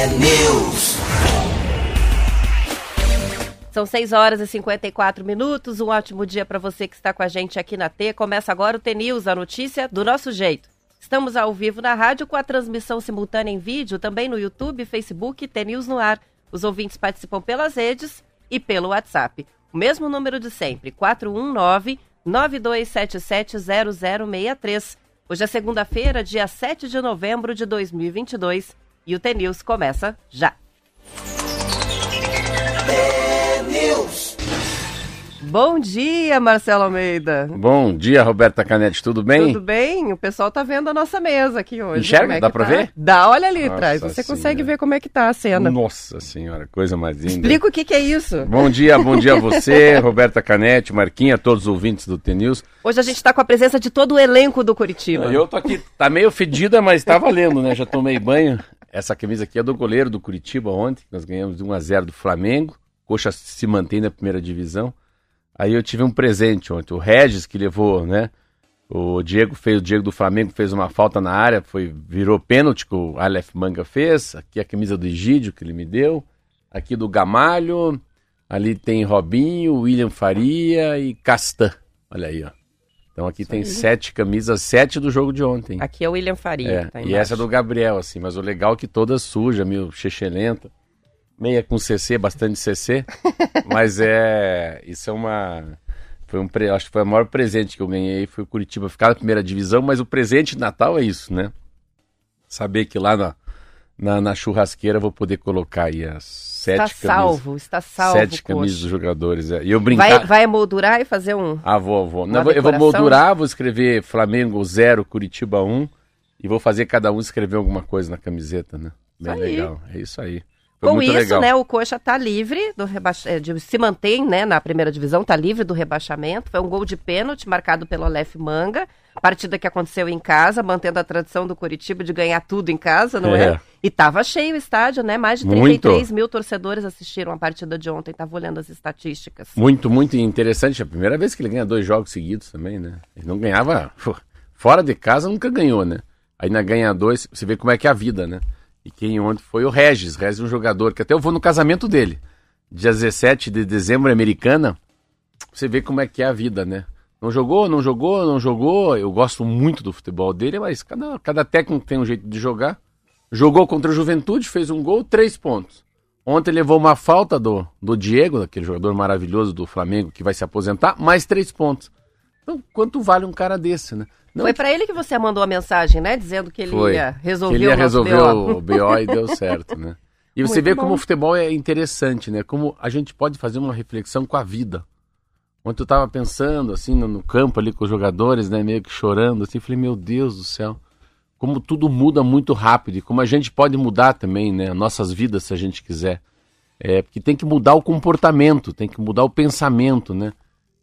T-News. São 6 horas e 54 minutos. Um ótimo dia para você que está com a gente aqui na T. Começa agora o T-News, a notícia do nosso jeito. Estamos ao vivo na rádio com a transmissão simultânea em vídeo, também no YouTube, Facebook e T-News no ar. Os ouvintes participam pelas redes e pelo WhatsApp. O mesmo número de sempre, 419 92770063. Hoje é segunda-feira, dia 7 de novembro de 2022 e o T-News começa já. T-News. Bom dia, Marcelo Almeida. Bom dia, Roberta Canete, tudo bem? Tudo bem? O pessoal tá vendo a nossa mesa aqui hoje. Enxerga? É Dá pra tá? ver? Dá, olha ali atrás. Você consegue Senhora. ver como é que tá a cena. Nossa senhora, coisa mais linda. Explica o que, que é isso. Bom dia, bom dia a você, Roberta Canete, Marquinha, todos os ouvintes do T-News. Hoje a gente tá com a presença de todo o elenco do Curitiba. Eu tô aqui, tá meio fedida, mas tá valendo, né? Já tomei banho. Essa camisa aqui é do goleiro do Curitiba ontem, nós ganhamos de 1 a 0 do Flamengo. Coxa se mantém na primeira divisão. Aí eu tive um presente ontem, o Regis que levou, né? O Diego fez, o Diego do Flamengo fez uma falta na área, foi virou pênalti que o Aleph Manga fez. Aqui a camisa do Egídio que ele me deu. Aqui do Gamalho. Ali tem Robinho, William Faria e Castan. Olha aí, ó. Então aqui tem sete camisas, sete do jogo de ontem. Aqui é o William Faria. É, tá e essa é do Gabriel, assim, mas o legal é que toda suja, meio chechelenta. Meia com CC, bastante CC. mas é. Isso é uma. Foi um pre... Acho que foi o maior presente que eu ganhei. Foi o Curitiba ficar na primeira divisão, mas o presente de Natal é isso, né? Saber que lá na, na, na churrasqueira vou poder colocar aí as sete Está camisas. salvo, está salvo. sete coxa. camisas dos jogadores. É. E eu brincar. Vai, vai moldurar e fazer um. Ah, vou, vou. Não, eu vou- moldurar, vou escrever Flamengo 0, Curitiba 1 e vou fazer cada um escrever alguma coisa na camiseta, né? Bem Isso aí. legal. É isso aí. Foi Com isso, legal. né, o Coxa tá livre do rebaixamento, se mantém, né, na primeira divisão, tá livre do rebaixamento. Foi um gol de pênalti marcado pelo Aleph Manga. Partida que aconteceu em casa, mantendo a tradição do Curitiba de ganhar tudo em casa, não é? É. E tava cheio o estádio, né? Mais de Muito. 33 mil torcedores assistiram a partida de ontem. Tava olhando as estatísticas. Muito, muito interessante. É a primeira vez que ele ganha dois jogos seguidos também, né? Ele não ganhava. Fora de casa nunca ganhou, né? Aí na ganha dois, você vê como é que é a vida, né? E quem ontem foi o Regis. Regis é um jogador que até eu vou no casamento dele. Dia 17 de dezembro, americana. Você vê como é que é a vida, né? Não jogou, não jogou, não jogou. Eu gosto muito do futebol dele, mas cada, cada técnico tem um jeito de jogar. Jogou contra o Juventude, fez um gol, três pontos. Ontem levou uma falta do, do Diego, daquele jogador maravilhoso do Flamengo que vai se aposentar, mais três pontos. Então, quanto vale um cara desse, né? Não Foi pra ele que você mandou a mensagem, né? Dizendo que ele foi. ia resolver que ele ia resolver BO. o BO e deu certo, né? E você Muito vê bom. como o futebol é interessante, né? Como a gente pode fazer uma reflexão com a vida. Ontem eu tava pensando, assim, no, no campo ali com os jogadores, né? Meio que chorando, assim. Falei, meu Deus do céu. Como tudo muda muito rápido e como a gente pode mudar também, né? Nossas vidas, se a gente quiser. É, porque tem que mudar o comportamento, tem que mudar o pensamento, né?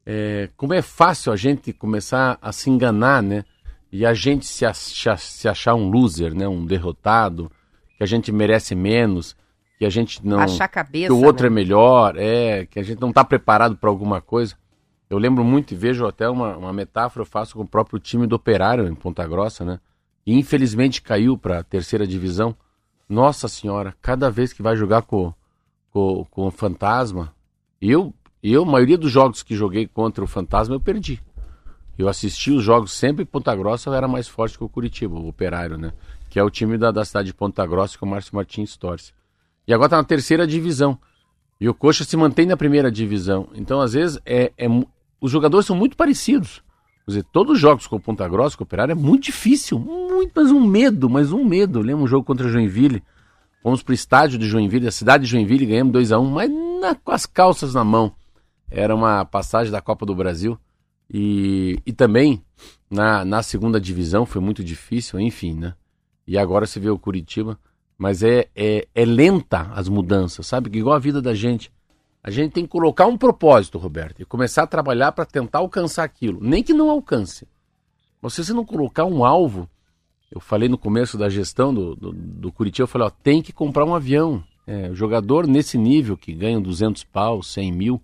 É, como é fácil a gente começar a se enganar, né? E a gente se achar, se achar um loser, né? Um derrotado, que a gente merece menos, que a gente não. Achar cabeça. que o outro né? é melhor, é, que a gente não está preparado para alguma coisa. Eu lembro muito e vejo até uma, uma metáfora eu faço com o próprio time do Operário em Ponta Grossa, né? E infelizmente caiu para a terceira divisão. Nossa Senhora, cada vez que vai jogar com, com, com o Fantasma, eu, eu, a maioria dos jogos que joguei contra o Fantasma, eu perdi. Eu assisti os jogos sempre em Ponta Grossa, era mais forte que o Curitiba, o Operário, né? Que é o time da, da cidade de Ponta Grossa que o Márcio Martins torce. E agora tá na terceira divisão. E o Coxa se mantém na primeira divisão. Então, às vezes, é, é os jogadores são muito parecidos. Quer dizer, todos os jogos com o Ponta Grossa, com o Operário, é muito difícil. Muito, mas um medo, mas um medo. Eu lembro um jogo contra Joinville. Fomos pro estádio de Joinville, a cidade de Joinville, ganhamos 2 a 1 mas na- com as calças na mão. Era uma passagem da Copa do Brasil. E, e também na, na segunda divisão foi muito difícil, enfim, né? E agora você vê o Curitiba. Mas é, é, é lenta as mudanças, sabe? Igual a vida da gente. A gente tem que colocar um propósito, Roberto, e começar a trabalhar para tentar alcançar aquilo. Nem que não alcance. Mas se você não colocar um alvo, eu falei no começo da gestão do, do, do Curitiba, eu falei, ó, tem que comprar um avião. É, jogador nesse nível, que ganham 200 pau, 100 mil,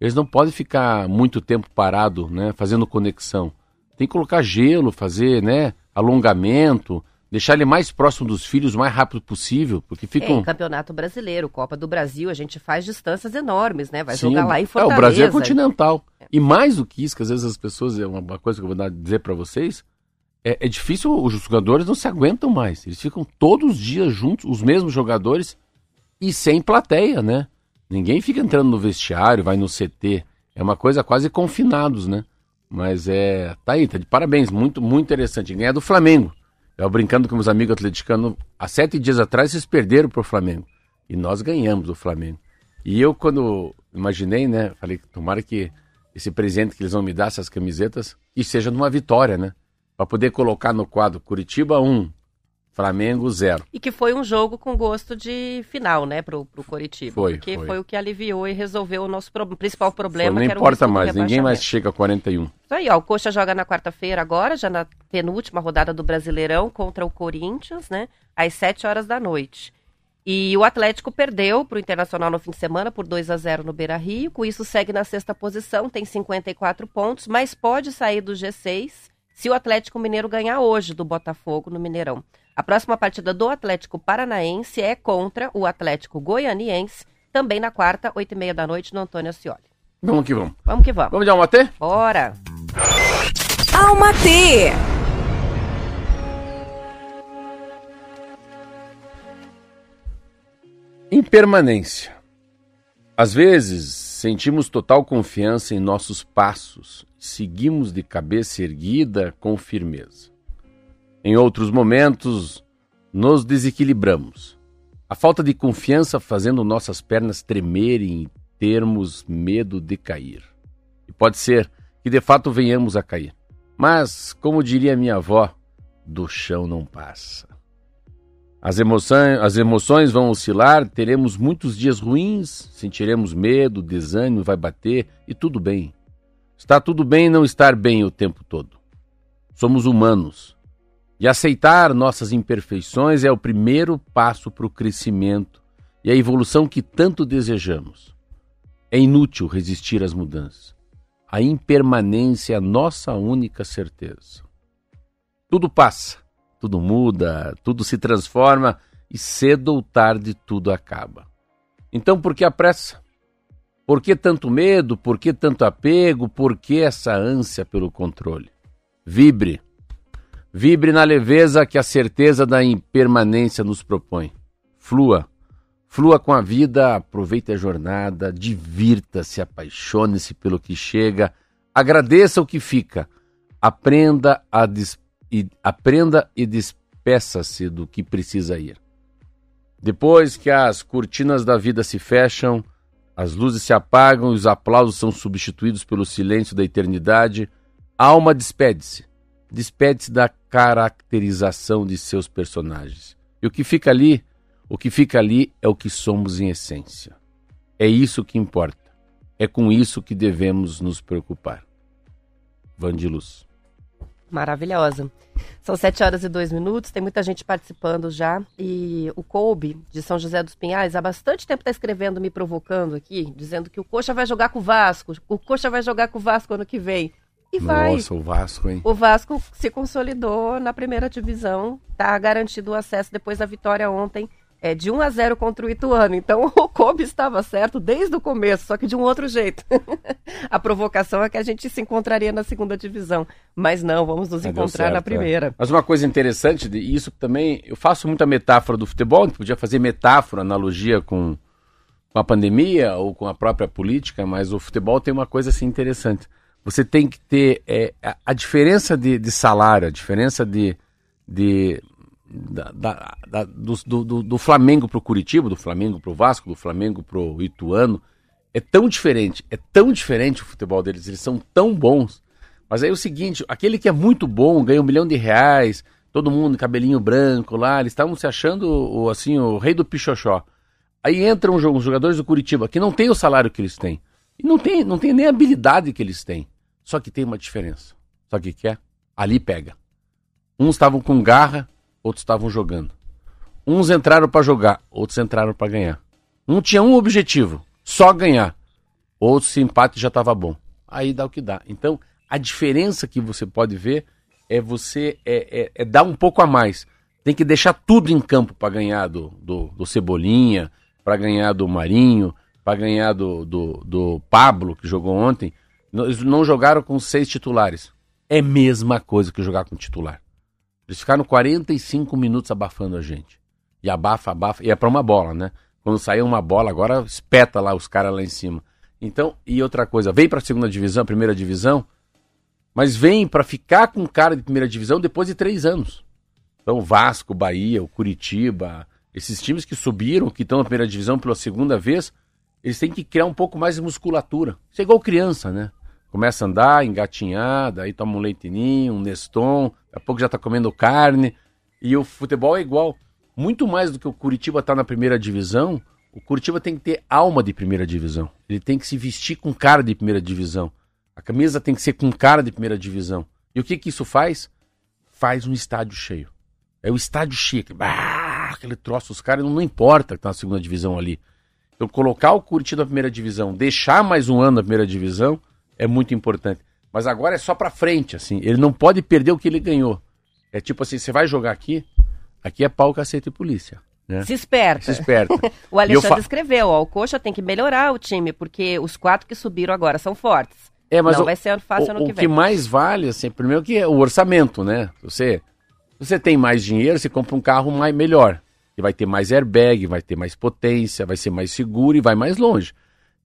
eles não podem ficar muito tempo parado, né, fazendo conexão. Tem que colocar gelo, fazer, né, alongamento, deixar ele mais próximo dos filhos o mais rápido possível, porque É, ficam. em Campeonato Brasileiro, Copa do Brasil, a gente faz distâncias enormes, né? Vai Sim, jogar lá em é, Fortaleza. o Brasil é continental. E mais do que isso, que às vezes as pessoas, é uma coisa que eu vou dizer pra vocês, é, é difícil, os jogadores não se aguentam mais. Eles ficam todos os dias juntos, os mesmos jogadores, e sem plateia, né? Ninguém fica entrando no vestiário, vai no CT. É uma coisa quase confinados, né? Mas é. Tá aí, tá de parabéns. Muito, muito interessante. Ganhar do Flamengo. Eu brincando com meus amigos atleticanos. Há sete dias atrás vocês perderam pro Flamengo. E nós ganhamos do Flamengo. E eu, quando imaginei, né? Falei, tomara que esse presente que eles vão me dar, essas camisetas, que seja numa vitória, né? Pra poder colocar no quadro Curitiba 1, Flamengo 0. E que foi um jogo com gosto de final, né, pro, pro Coritiba. Foi, Porque foi. foi. o que aliviou e resolveu o nosso pro- principal problema, não que era o importa mais, ninguém mais chega a 41. Isso aí, ó, o Coxa joga na quarta-feira agora, já na penúltima rodada do Brasileirão contra o Corinthians, né, às 7 horas da noite. E o Atlético perdeu para o Internacional no fim de semana por 2 a 0 no Beira-Rio, com isso segue na sexta posição, tem 54 pontos, mas pode sair do G6 se o Atlético Mineiro ganhar hoje do Botafogo no Mineirão. A próxima partida do Atlético Paranaense é contra o Atlético Goianiense, também na quarta, 8 e meia da noite, no Antônio Ascioli. Vamos que vamos. Vamos que vamos. Vamos dar um até? Bora! Alma T. Impermanência. Às vezes, sentimos total confiança em nossos passos, seguimos de cabeça erguida com firmeza. Em outros momentos, nos desequilibramos. A falta de confiança fazendo nossas pernas tremerem e termos medo de cair. E pode ser que de fato venhamos a cair. Mas, como diria minha avó, do chão não passa. As emoções, as emoções vão oscilar, teremos muitos dias ruins, sentiremos medo, desânimo vai bater e tudo bem. Está tudo bem não estar bem o tempo todo. Somos humanos. E aceitar nossas imperfeições é o primeiro passo para o crescimento e a evolução que tanto desejamos. É inútil resistir às mudanças. A impermanência é a nossa única certeza. Tudo passa, tudo muda, tudo se transforma e cedo ou tarde tudo acaba. Então por que a pressa? Por que tanto medo? Por que tanto apego? Por que essa ânsia pelo controle? Vibre. Vibre na leveza que a certeza da impermanência nos propõe. Flua. Flua com a vida, aproveite a jornada, divirta-se, apaixone-se pelo que chega, agradeça o que fica, aprenda, a des... e... aprenda e despeça-se do que precisa ir. Depois que as cortinas da vida se fecham, as luzes se apagam e os aplausos são substituídos pelo silêncio da eternidade, a alma despede-se. Despede-se da caracterização de seus personagens. E o que fica ali, o que fica ali é o que somos em essência. É isso que importa. É com isso que devemos nos preocupar. Vandilus. Maravilhosa. São 7 horas e 2 minutos, tem muita gente participando já. E o Kobe, de São José dos Pinhais, há bastante tempo está escrevendo, me provocando aqui, dizendo que o Coxa vai jogar com o Vasco, o Coxa vai jogar com o Vasco ano que vem. E vai. Nossa, o Vasco, hein? O Vasco se consolidou na primeira divisão, tá garantido o acesso depois da vitória ontem é, de 1 a 0 contra o Ituano. Então o Kobe estava certo desde o começo, só que de um outro jeito. a provocação é que a gente se encontraria na segunda divisão. Mas não, vamos nos deu encontrar na certo, primeira. é. Mas uma coisa interessante, de isso também, eu faço muita metáfora do futebol, a gente podia fazer metáfora, analogia com, com a pandemia ou com a própria política, mas o futebol tem uma coisa assim interessante. Você tem que ter é, a, a diferença de, de salário, a diferença de, de da, da- da- do, do- do- Flamengo pro Curitiba, do Flamengo pro Vasco, do Flamengo pro Ituano, é tão diferente, é tão diferente o futebol deles, eles são tão bons. Mas aí é o seguinte, aquele que é muito bom, ganha um milhão de reais, todo mundo cabelinho branco lá, eles estavam se achando o, assim, o rei do pichochó. Aí entram os jogadores do Curitiba, que não tem o salário que eles têm. E não tem, não tem nem a habilidade que eles têm. Só que tem uma diferença. Sabe o que que é? Ali pega. Uns estavam com garra, outros estavam jogando. Uns entraram para jogar, outros entraram para ganhar. Um tinha um objetivo, só ganhar. Outro, se empate já estava bom. Aí dá o que dá. Então, a diferença que você pode ver é você é, é- é dar um pouco a mais. tem que deixar tudo em campo para ganhar do, do, do Cebolinha, para ganhar do Marinho, para ganhar do, do, do Pablo, que jogou ontem. Eles não jogaram com seis titulares. É a mesma coisa que jogar com titular. Eles ficaram 45 minutos abafando a gente. E abafa, abafa. E é pra uma bola, né? Quando sair uma bola, agora espeta lá os caras lá em cima. Então, e outra coisa, vem pra segunda divisão, primeira divisão, mas vem para ficar com cara de primeira divisão depois de três anos. Então, Vasco, Bahia, o Curitiba, esses times que subiram, que estão na primeira divisão pela segunda vez, eles têm que criar um pouco mais de musculatura. Isso é igual criança, né? Começa a andar, engatinhar, daí toma um leitinho, um Neston, daqui a pouco já tá comendo carne. E o futebol é igual. Muito mais do que o Curitiba tá na primeira divisão, o Curitiba tem que ter alma de primeira divisão. Ele tem que se vestir com cara de primeira divisão. A camisa tem que ser com cara de primeira divisão. E o que que isso faz? Faz um estádio cheio. É o estádio chique. Bah, aquele troço, os caras não, não importa que tá na segunda divisão ali. Então, colocar o Curitiba na primeira divisão, deixar mais um ano na primeira divisão, é muito importante. Mas agora é só pra frente, assim. Ele não pode perder o que ele ganhou. É tipo assim, você vai jogar aqui, aqui é pau, cacete e polícia. Né? Se esperta. Se esperta. o Alexandre escreveu, ó, o Coxa tem que melhorar o time, porque os quatro que subiram agora são fortes. É, mas não o, vai ser fácil o, ano o que que vem. mais vale, assim, primeiro que é o orçamento, né? Você, você tem mais dinheiro, você compra um carro mais, melhor. E vai ter mais airbag, vai ter mais potência, vai ser mais seguro e vai mais longe.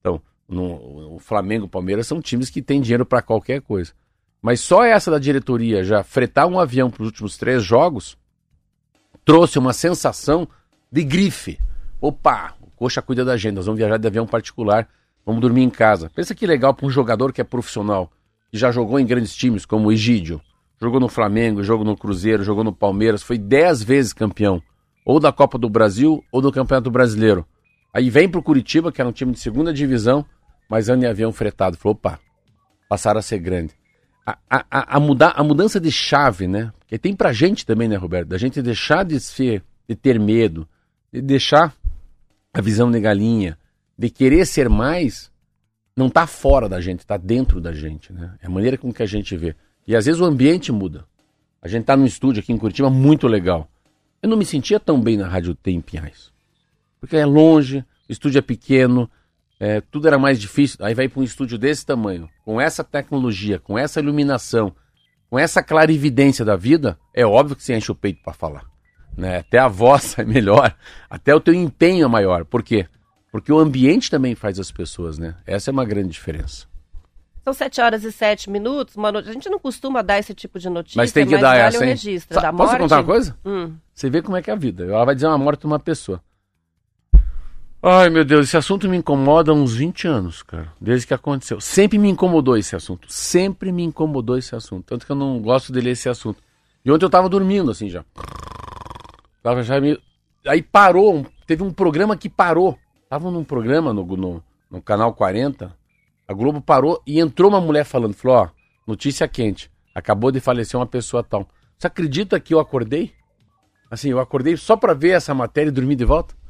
Então, no, o Flamengo e o Palmeiras são times que têm dinheiro para qualquer coisa. Mas só essa da diretoria já fretar um avião para os últimos três jogos trouxe uma sensação de grife. Opa, o Coxa cuida da gente, nós vamos viajar de avião particular, vamos dormir em casa. Pensa que legal para um jogador que é profissional, que já jogou em grandes times como o Egídio, jogou no Flamengo, jogou no Cruzeiro, jogou no Palmeiras, foi dez vezes campeão, ou da Copa do Brasil ou do Campeonato Brasileiro. Aí vem pro Curitiba, que era um time de segunda divisão, mas anda em avião fretado. Falou, opa, passaram a ser grande. A, a, a, mudar, a mudança de chave, né? Porque tem pra gente também, né, Roberto? Da gente deixar de, ser, de ter medo, de deixar a visão de galinha, de querer ser mais, não tá fora da gente, tá dentro da gente, né? É a maneira com que a gente vê. E às vezes o ambiente muda. A gente tá num estúdio aqui em Curitiba muito legal. Eu não me sentia tão bem na Rádio T Pinhais. Porque é longe, o estúdio é pequeno, é, tudo era mais difícil. Aí vai para um estúdio desse tamanho, com essa tecnologia, com essa iluminação, com essa clarividência da vida, é óbvio que você enche o peito para falar. Né? Até a voz é melhor, até o teu empenho é maior. Por quê? Porque o ambiente também faz as pessoas, né? Essa é uma grande diferença. São sete horas e sete minutos. Uma not- A gente não costuma dar esse tipo de notícia, Mas tem que dar vale essa, o hein? registro Sa- da Posso morte. contar uma coisa? Hum. Você vê como é que é a vida. Ela vai dizer uma morte de uma pessoa. Ai, meu Deus, esse assunto me incomoda há uns 20 anos, cara. Desde que aconteceu. Sempre me incomodou esse assunto. Sempre me incomodou esse assunto. Tanto que eu não gosto de ler esse assunto. E ontem eu tava dormindo, assim, já. Tava já meio... Aí parou. Teve um programa que parou. Tava num programa no, no, no canal 40. A Globo parou e entrou uma mulher falando. Falou, ó, notícia quente. Acabou de falecer uma pessoa tal. Você acredita que eu acordei? Assim, eu acordei só pra ver essa matéria e dormir de volta?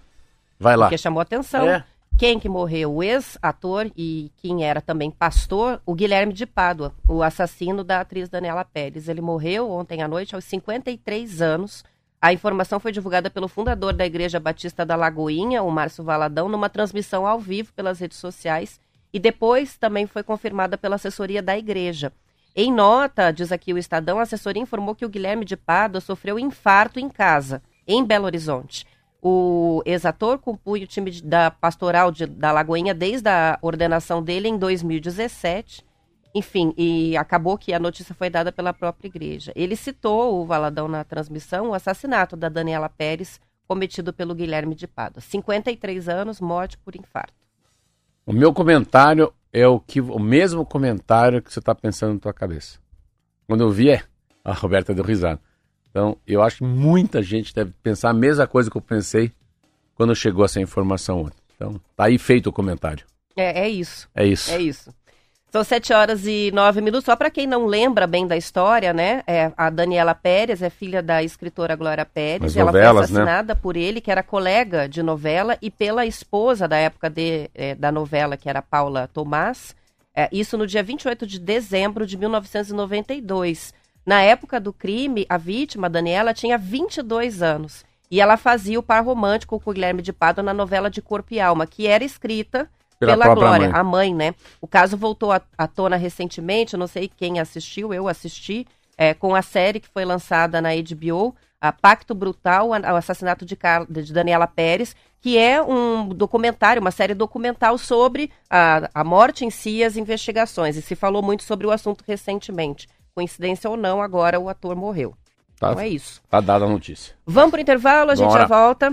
Vai lá. Porque chamou atenção. É. Quem que morreu? O ex-ator e quem era também pastor, o Guilherme de Pádua, o assassino da atriz Daniela Pérez. Ele morreu ontem à noite, aos 53 anos. A informação foi divulgada pelo fundador da Igreja Batista da Lagoinha, o Márcio Valadão, numa transmissão ao vivo pelas redes sociais. E depois também foi confirmada pela assessoria da igreja. Em nota, diz aqui o Estadão, a assessoria informou que o Guilherme de Pádua sofreu infarto em casa, em Belo Horizonte. O ex-ator compunha o time da pastoral de- da Lagoinha desde a ordenação dele em 2017. Enfim, e acabou que a notícia foi dada pela própria igreja. Ele citou, o Valadão na transmissão, o assassinato da Daniela Pérez, cometido pelo Guilherme de Pádua. 53 anos, morte por infarto. O meu comentário é o, que, o mesmo comentário que você está pensando na tua cabeça. Quando eu vi, é. A Roberta deu risada. Então, eu acho que muita gente deve pensar a mesma coisa que eu pensei quando chegou essa informação ontem. Então, tá aí feito o comentário. É, é isso. É isso. É isso. São sete horas e nove minutos. Só para quem não lembra bem da história, né? É, a Daniela Pérez é filha da escritora Glória Pérez. As Ela novelas, foi assassinada por ele, que era colega de novela, e pela esposa da época de, é, da novela, que era Paula Tomás. É, isso no dia 28 de dezembro de 1992. Na época do crime, a vítima, Daniela, tinha 22 anos. E ela fazia o par romântico com o Guilherme de Pádua na novela de Corpo e Alma, que era escrita Pela pela, Glória, mãe. a mãe, né? O caso voltou à, tona recentemente, eu não sei quem assistiu, eu assisti, é, com a série que foi lançada na HBO, a Pacto Brutal, o assassinato de, Car- de Daniela Pérez, que é um documentário, uma série documental sobre a, a morte em si e as investigações. E se falou muito sobre o assunto recentemente. Coincidência ou não, agora o ator morreu. Tá, Então é isso. tá dada a notícia. Vamos pro intervalo, a gente Bora. já volta.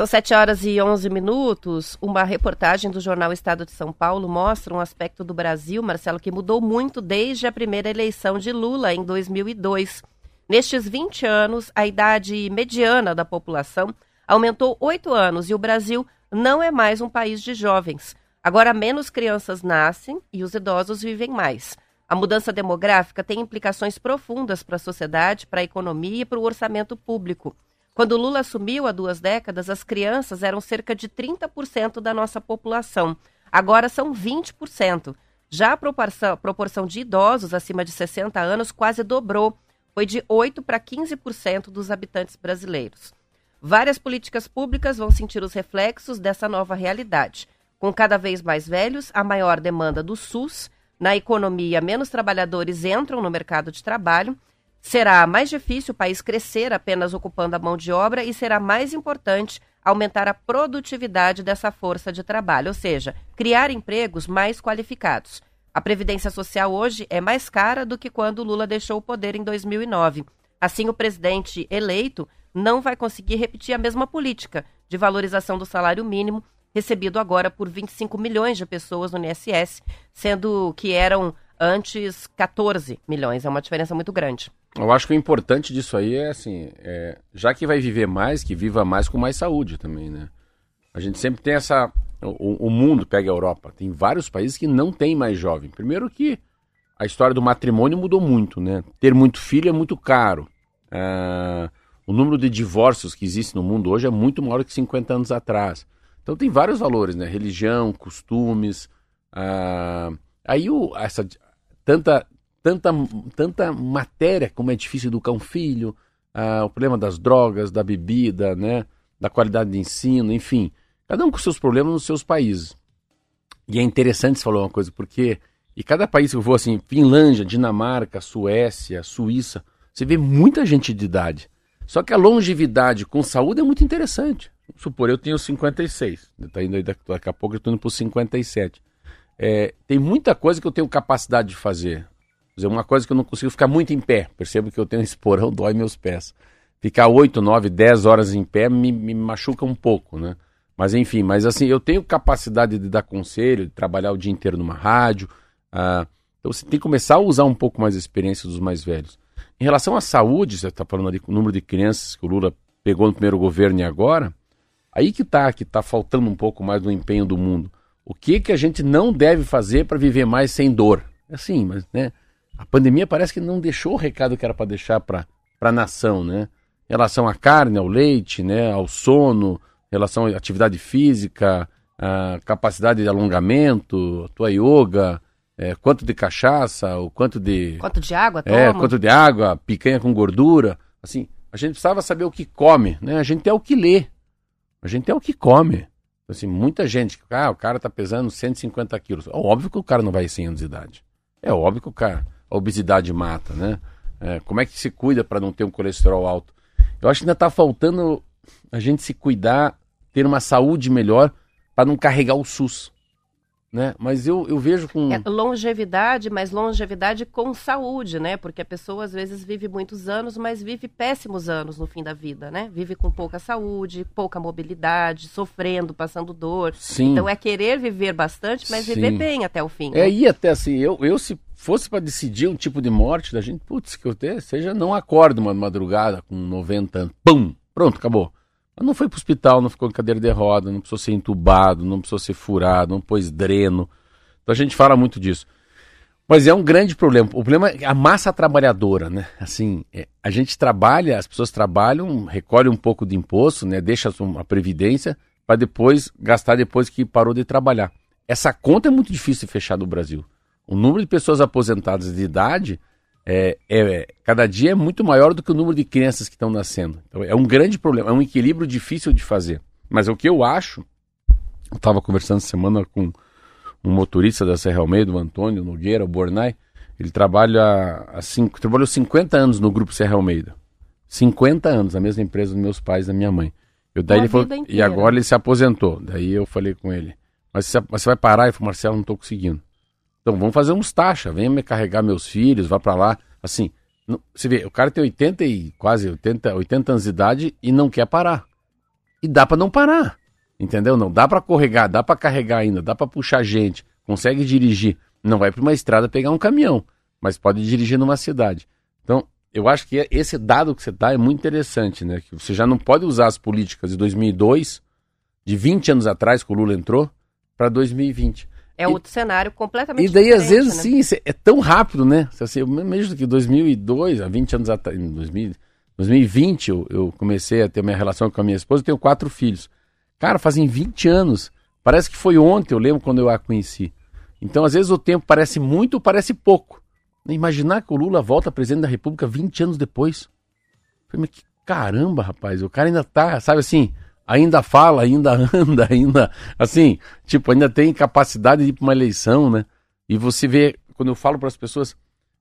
São 7 horas e 11 minutos. Uma reportagem do jornal Estado de São Paulo mostra um aspecto do Brasil, Marcelo, que mudou muito desde a primeira eleição de Lula em 2002. Nestes 20 anos, a idade mediana da população aumentou 8 anos e o Brasil não é mais um país de jovens. Agora, menos crianças nascem e os idosos vivem mais. A mudança demográfica tem implicações profundas para a sociedade, para a economia e para o orçamento público. Quando Lula assumiu há duas décadas, as crianças eram cerca de 30% da nossa população. Agora são 20%. Já a proporção, de idosos acima de 60 anos quase dobrou. Foi de 8% para 15% dos habitantes brasileiros. Várias políticas públicas vão sentir os reflexos dessa nova realidade. Com cada vez mais velhos, a maior demanda do SUS. Na economia, menos trabalhadores entram no mercado de trabalho. Será mais difícil o país crescer apenas ocupando a mão de obra e será mais importante aumentar a produtividade dessa força de trabalho, ou seja, criar empregos mais qualificados. A Previdência Social hoje é mais cara do que quando Lula deixou o poder em 2009. Assim, o presidente eleito não vai conseguir repetir a mesma política de valorização do salário mínimo recebido agora por 25 milhões de pessoas no INSS, sendo que eram antes 14 milhões. É uma diferença muito grande. Eu acho que o importante disso aí é assim, é, já que vai viver mais, que viva mais com mais saúde também, né? A gente sempre tem essa. O, o mundo pega a Europa. Tem vários países que não tem mais jovem. Primeiro que a história do matrimônio mudou muito, né? Ter muito filho é muito caro. Ah, o número de divórcios que existe no mundo hoje é muito maior que 50 anos atrás. Então tem vários valores, né? Religião, costumes. ah, aí o, essa tanta tanta, tanta matéria, como é difícil educar um filho, ah, o problema das drogas, da bebida, né, da qualidade de ensino, enfim. Cada um com seus problemas nos seus países. E é interessante você falar uma coisa, porque e cada país que eu vou, assim, Finlândia, Dinamarca, Suécia, Suíça, você vê muita gente de idade. Só que a longevidade com saúde é muito interessante. Vamos supor, eu tenho 56, tá indo aí daqui, daqui a pouco eu estou indo para os 57. É, tem muita coisa que eu tenho capacidade de fazer. Dizer, uma coisa que eu não consigo ficar muito em pé. Percebo que eu tenho esporão, dói meus pés. Ficar 8, 9, 10 horas em pé me, me machuca um pouco, né? Mas enfim, mas assim, eu tenho capacidade de dar conselho, de trabalhar o dia inteiro numa rádio. ah, então você tem que começar a usar um pouco mais a experiência dos mais velhos. Em relação à saúde, você está falando ali com o número de crianças que o Lula pegou no primeiro governo e agora, aí que está, que está faltando um pouco mais do empenho do mundo. O que que a gente não deve fazer para viver mais sem dor? Assim, mas né? A pandemia parece que não deixou o recado que era para deixar para a nação, né? Em relação à carne, ao leite, né? Ao sono, em relação à atividade física, à capacidade de alongamento, a tua yoga, é, quanto de cachaça, o quanto de Quanto de água toma? é, quanto de água, picanha com gordura. Assim, a gente precisava saber o que come, né? A gente é o que lê. A gente é o que come. Assim, muita gente, ah, o cara tá pesando 150 quilos. É óbvio que o cara não vai 100 anos de idade. É óbvio que o cara, a obesidade mata, né? É, como é que se cuida para não ter um colesterol alto? Eu acho que ainda tá faltando a gente se cuidar, ter uma saúde melhor para não carregar o SUS, né? Mas eu, eu vejo com... É longevidade, mas longevidade com saúde, né? Porque a pessoa às vezes vive muitos anos, mas vive péssimos anos no fim da vida, né? Vive com pouca saúde, pouca mobilidade, sofrendo, passando dor. Sim. Então é querer viver bastante, mas Sim. viver bem até o fim. É, né? e até assim, eu, eu se fosse para decidir um tipo de morte da gente, putz, que eu tenho, seja não acordo uma madrugada com 90 anos, pum, pronto, acabou. Não foi pro hospital, não ficou em cadeira de roda, não precisou ser entubado, não precisou ser furado, não pôs dreno. Então a gente fala muito disso. Mas é um grande problema. O problema é a massa trabalhadora, né? Assim, é, a gente trabalha, as pessoas trabalham, recolhe um pouco de imposto, né? Deixa a previdência para depois gastar depois que parou de trabalhar. Essa conta é muito difícil de fechar no Brasil. O número de pessoas aposentadas de idade é, é, cada dia é muito maior do que o número de crianças que estão nascendo. Então, é um grande problema, é um equilíbrio difícil de fazer. Mas o que eu acho, eu estava conversando semana com um motorista da Serra Almeida, o Antônio Nogueira, o Bornai, ele trabalha assim, trabalhou 50 anos no grupo Serra Almeida. 50 anos, a mesma empresa dos meus pais e da minha mãe. Eu, daí ele falou, e agora ele se aposentou. Daí eu falei com ele, mas você, você vai parar? Ele falou, Marcelo, não estou conseguindo. Então vamos fazer uns taxa, venha me carregar meus filhos, vá para lá. Assim, não, você vê, o cara tem 80 e quase 80, 80 anos de idade e não quer parar. E dá para não parar. Entendeu? Não dá para corregar, dá para carregar ainda, dá para puxar gente, consegue dirigir. Não vai para uma estrada pegar um caminhão, mas pode dirigir numa cidade. Então, eu acho que esse dado que você dá é muito interessante, né? Que você já não pode usar as políticas de 2002, de 20 anos atrás que o Lula entrou, para 2020. É outro e, cenário completamente E daí, às vezes, né? sim, é tão rápido, né? Assim, mesmo que 2002, há 20 anos atrás, em 2020, eu, eu comecei a ter minha relação com a minha esposa, eu tenho quatro filhos. Cara, fazem 20 anos. Parece que foi ontem, eu lembro quando eu a conheci. Então, às vezes, o tempo parece muito ou parece pouco. Imaginar que o Lula volta presidente da República 20 anos depois. Falei, mas que caramba, rapaz, o cara ainda tá, sabe assim, ainda fala, ainda anda, ainda. Assim, tipo, ainda tem capacidade de ir para uma eleição, né? E você vê, quando eu falo para as pessoas,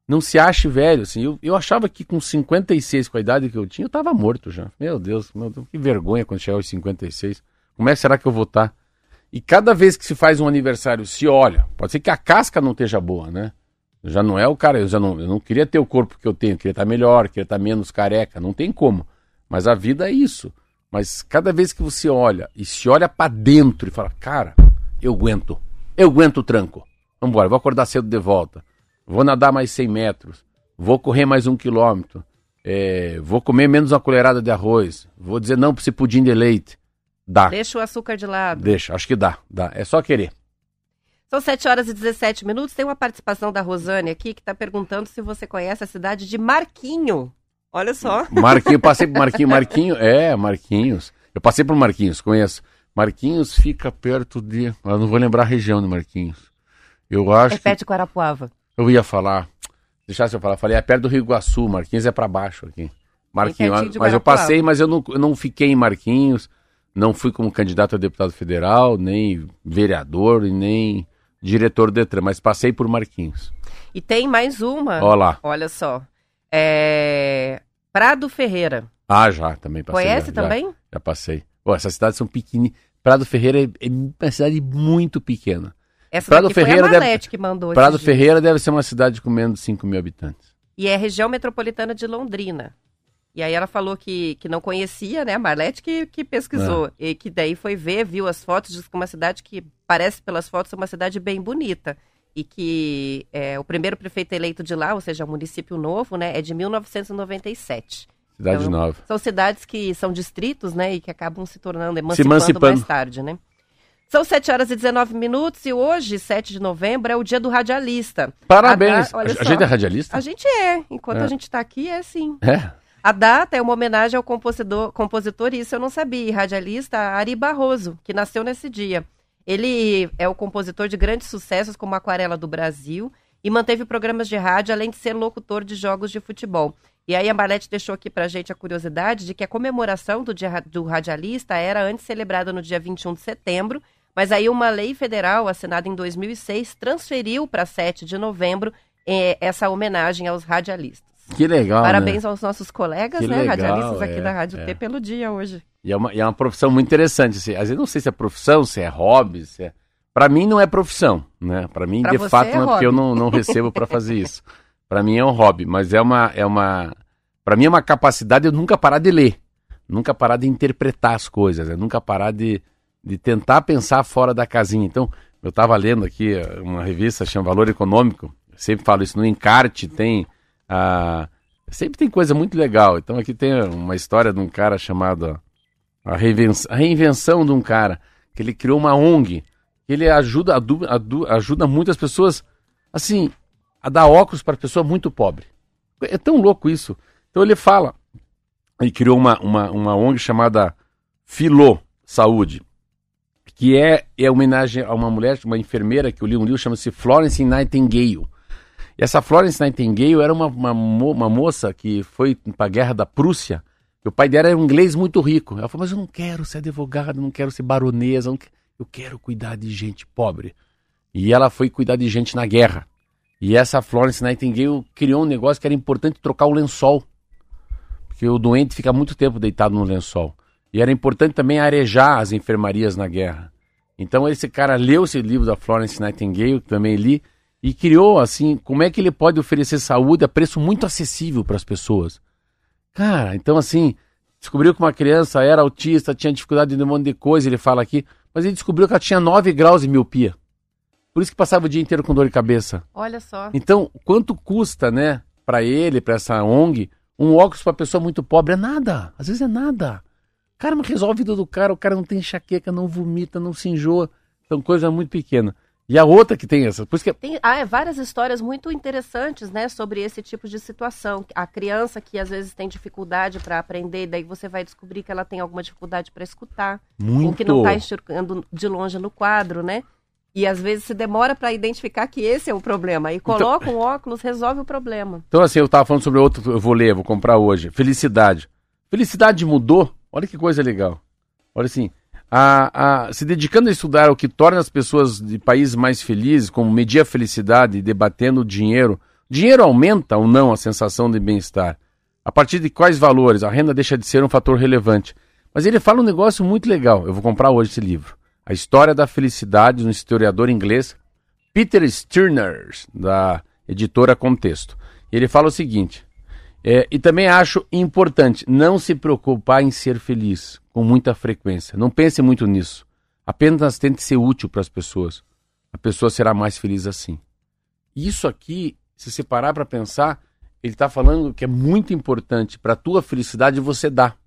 não se ache velho, assim. Eu, eu achava que com 56, com a idade que eu tinha, eu estava morto já. Meu Deus, meu Deus, que vergonha quando chegar aos 56. Como é que será que eu vou estar? Tá? E cada vez que se faz um aniversário, se olha, pode ser que a casca não esteja boa, né? Já não é o cara, eu já não, eu não queria ter o corpo que eu tenho, queria estar melhor, queria estar menos careca, não tem como. Mas a vida é isso. Mas cada vez que você olha e se olha para dentro e fala, cara, eu aguento, eu aguento o tranco. Vamos embora, vou acordar cedo de volta, vou nadar mais 100 metros, vou correr mais um quilômetro, é, vou comer menos uma colherada de arroz, vou dizer não para esse pudim de leite. Dá. Deixa o açúcar de lado. Deixa, acho que dá, dá. É só querer. São 7 horas e 17 minutos. Tem uma participação da Rosane aqui que está perguntando se você conhece a cidade de Marquinho. Olha só. Marquinho, passei por Marquinho. Marquinho, é, Marquinhos. Eu passei por Marquinhos, conheço. Marquinhos fica perto de. Eu não vou lembrar a região de Marquinhos. Eu acho. É perto de Guarapuava. Eu ia falar. Deixasse eu falar. Falei, é perto do Rio Iguaçu. Marquinhos é para baixo aqui. Marquinhos. Mas eu passei, mas eu não, eu não fiquei em Marquinhos. Não fui como candidato a deputado federal, nem vereador, nem diretor do Detran, mas passei por Marquinhos. E tem mais uma. Olá. Olha só. É... Prado Ferreira. Ah, já, também passei. Conhece já, também? Já, já passei. Pô, essas cidades são pequenas. Prado Ferreira é, é uma cidade muito pequena. Essa Prado Ferreira foi a deve, que mandou Prado Ferreira deve ser uma cidade com menos de 5 mil habitantes. E é região metropolitana de Londrina. E aí ela falou que, que não conhecia, né? A Marlete que, que pesquisou. É. E que daí foi ver, viu as fotos, diz que uma cidade que parece pelas fotos uma cidade bem bonita e que é, o primeiro prefeito eleito de lá, ou seja, o município novo, né, é de 1997. Cidade então, nova. São cidades que são distritos, né, e que acabam se tornando emancipando, se emancipando. mais tarde, né? São 7 horas e 19 minutos e hoje, 7 de novembro, é o dia do radialista. Parabéns! A, a, a gente é radialista? A gente é. Enquanto é. a gente está aqui, é sim. É? A data é uma homenagem ao compositor, compositor, e isso eu não sabia, radialista Ari Barroso, que nasceu nesse dia. Ele é o compositor de grandes sucessos como Aquarela do Brasil e manteve programas de rádio, além de ser locutor de jogos de futebol. E aí a Marlete deixou aqui pra gente a curiosidade de que a comemoração do dia do radialista era antes celebrada no dia 21 de setembro, mas aí uma lei federal assinada em 2006 transferiu para 7 de novembro eh, essa homenagem aos radialistas. Que legal, Parabéns né? aos nossos colegas, que né, legal, radialistas aqui é, da Rádio é. T pelo dia hoje. E é uma, e é uma profissão muito interessante. Assim. Às vezes não sei se é profissão, se é hobby, se é... Para mim não é profissão, né? Para mim, pra de fato, é não é porque eu não, não recebo para fazer isso. Para mim é um hobby, mas é uma... É uma... Para mim é uma capacidade de eu nunca parar de ler. Nunca parar de interpretar as coisas, né? nunca parar de, de tentar pensar fora da casinha. Então, eu estava lendo aqui uma revista chama Valor Econômico, sempre falo isso, no encarte tem... a Sempre tem coisa muito legal. Então aqui tem uma história de um cara chamado a reinvenção, a reinvenção de um cara que ele criou uma ONG. Ele ajuda, ajuda muitas pessoas, assim, a dar óculos para pessoa muito pobre. É tão louco isso. Então ele fala, ele criou uma, uma, uma ONG chamada Filô Saúde, que é, é homenagem a uma mulher, uma enfermeira que eu li um livro, chama-se Florence Nightingale. E essa Florence Nightingale era uma, uma, uma moça que foi para a guerra da Prússia, o pai dela era um inglês muito rico. Ela falou, mas eu não quero ser advogada, não quero ser baronesa, eu quero cuidar de gente pobre. E ela foi cuidar de gente na guerra. E essa Florence Nightingale criou um negócio que era importante trocar o lençol. Porque o doente fica muito tempo deitado no lençol. E era importante também arejar as enfermarias na guerra. Então esse cara leu esse livro da Florence Nightingale, que também li, e criou assim, como é que ele pode oferecer saúde a preço muito acessível para as pessoas. Cara, então assim, descobriu que uma criança era autista, tinha dificuldade de um monte de coisa, ele fala aqui, mas ele descobriu que ela tinha 9 graus de miopia. Por isso que passava o dia inteiro com dor de cabeça. Olha só. Então, quanto custa, né, para ele, para essa ONG, um óculos para pessoa muito pobre? É nada. Às vezes é nada. Cara, mas resolve a vida do cara, o cara não tem enxaqueca, não vomita, não se enjoa. São coisas muito pequenas. E a outra que tem essa. Por isso que... tem ah, é, várias histórias muito interessantes, né, sobre esse tipo de situação. A criança que às vezes tem dificuldade para aprender, daí você vai descobrir que ela tem alguma dificuldade para escutar. Muito. Ou que não está enxergando de longe no quadro, né? E às vezes se demora para identificar que esse é o problema. E então coloca então, um óculos, resolve o problema. Então, assim, eu estava falando sobre outro, eu vou ler, vou comprar hoje. Felicidade. Felicidade mudou? Olha que coisa legal. Olha assim, a, a, se dedicando a estudar o que torna as pessoas de países mais felizes, como medir a felicidade, debatendo o dinheiro. Dinheiro aumenta ou não a sensação de bem-estar? A partir de quais valores? A renda deixa de ser um fator relevante. Mas ele fala um negócio muito legal. Eu vou comprar hoje esse livro. A História da Felicidade, um historiador inglês, Peter Stirner, da editora Contexto. Ele fala o seguinte: é, e também acho importante não se preocupar em ser feliz com muita frequência. Não pense muito nisso. Apenas tente ser útil para as pessoas. A pessoa será mais feliz assim. Isso aqui, se você parar para pensar, ele está falando que é muito importante para a tua felicidade você dar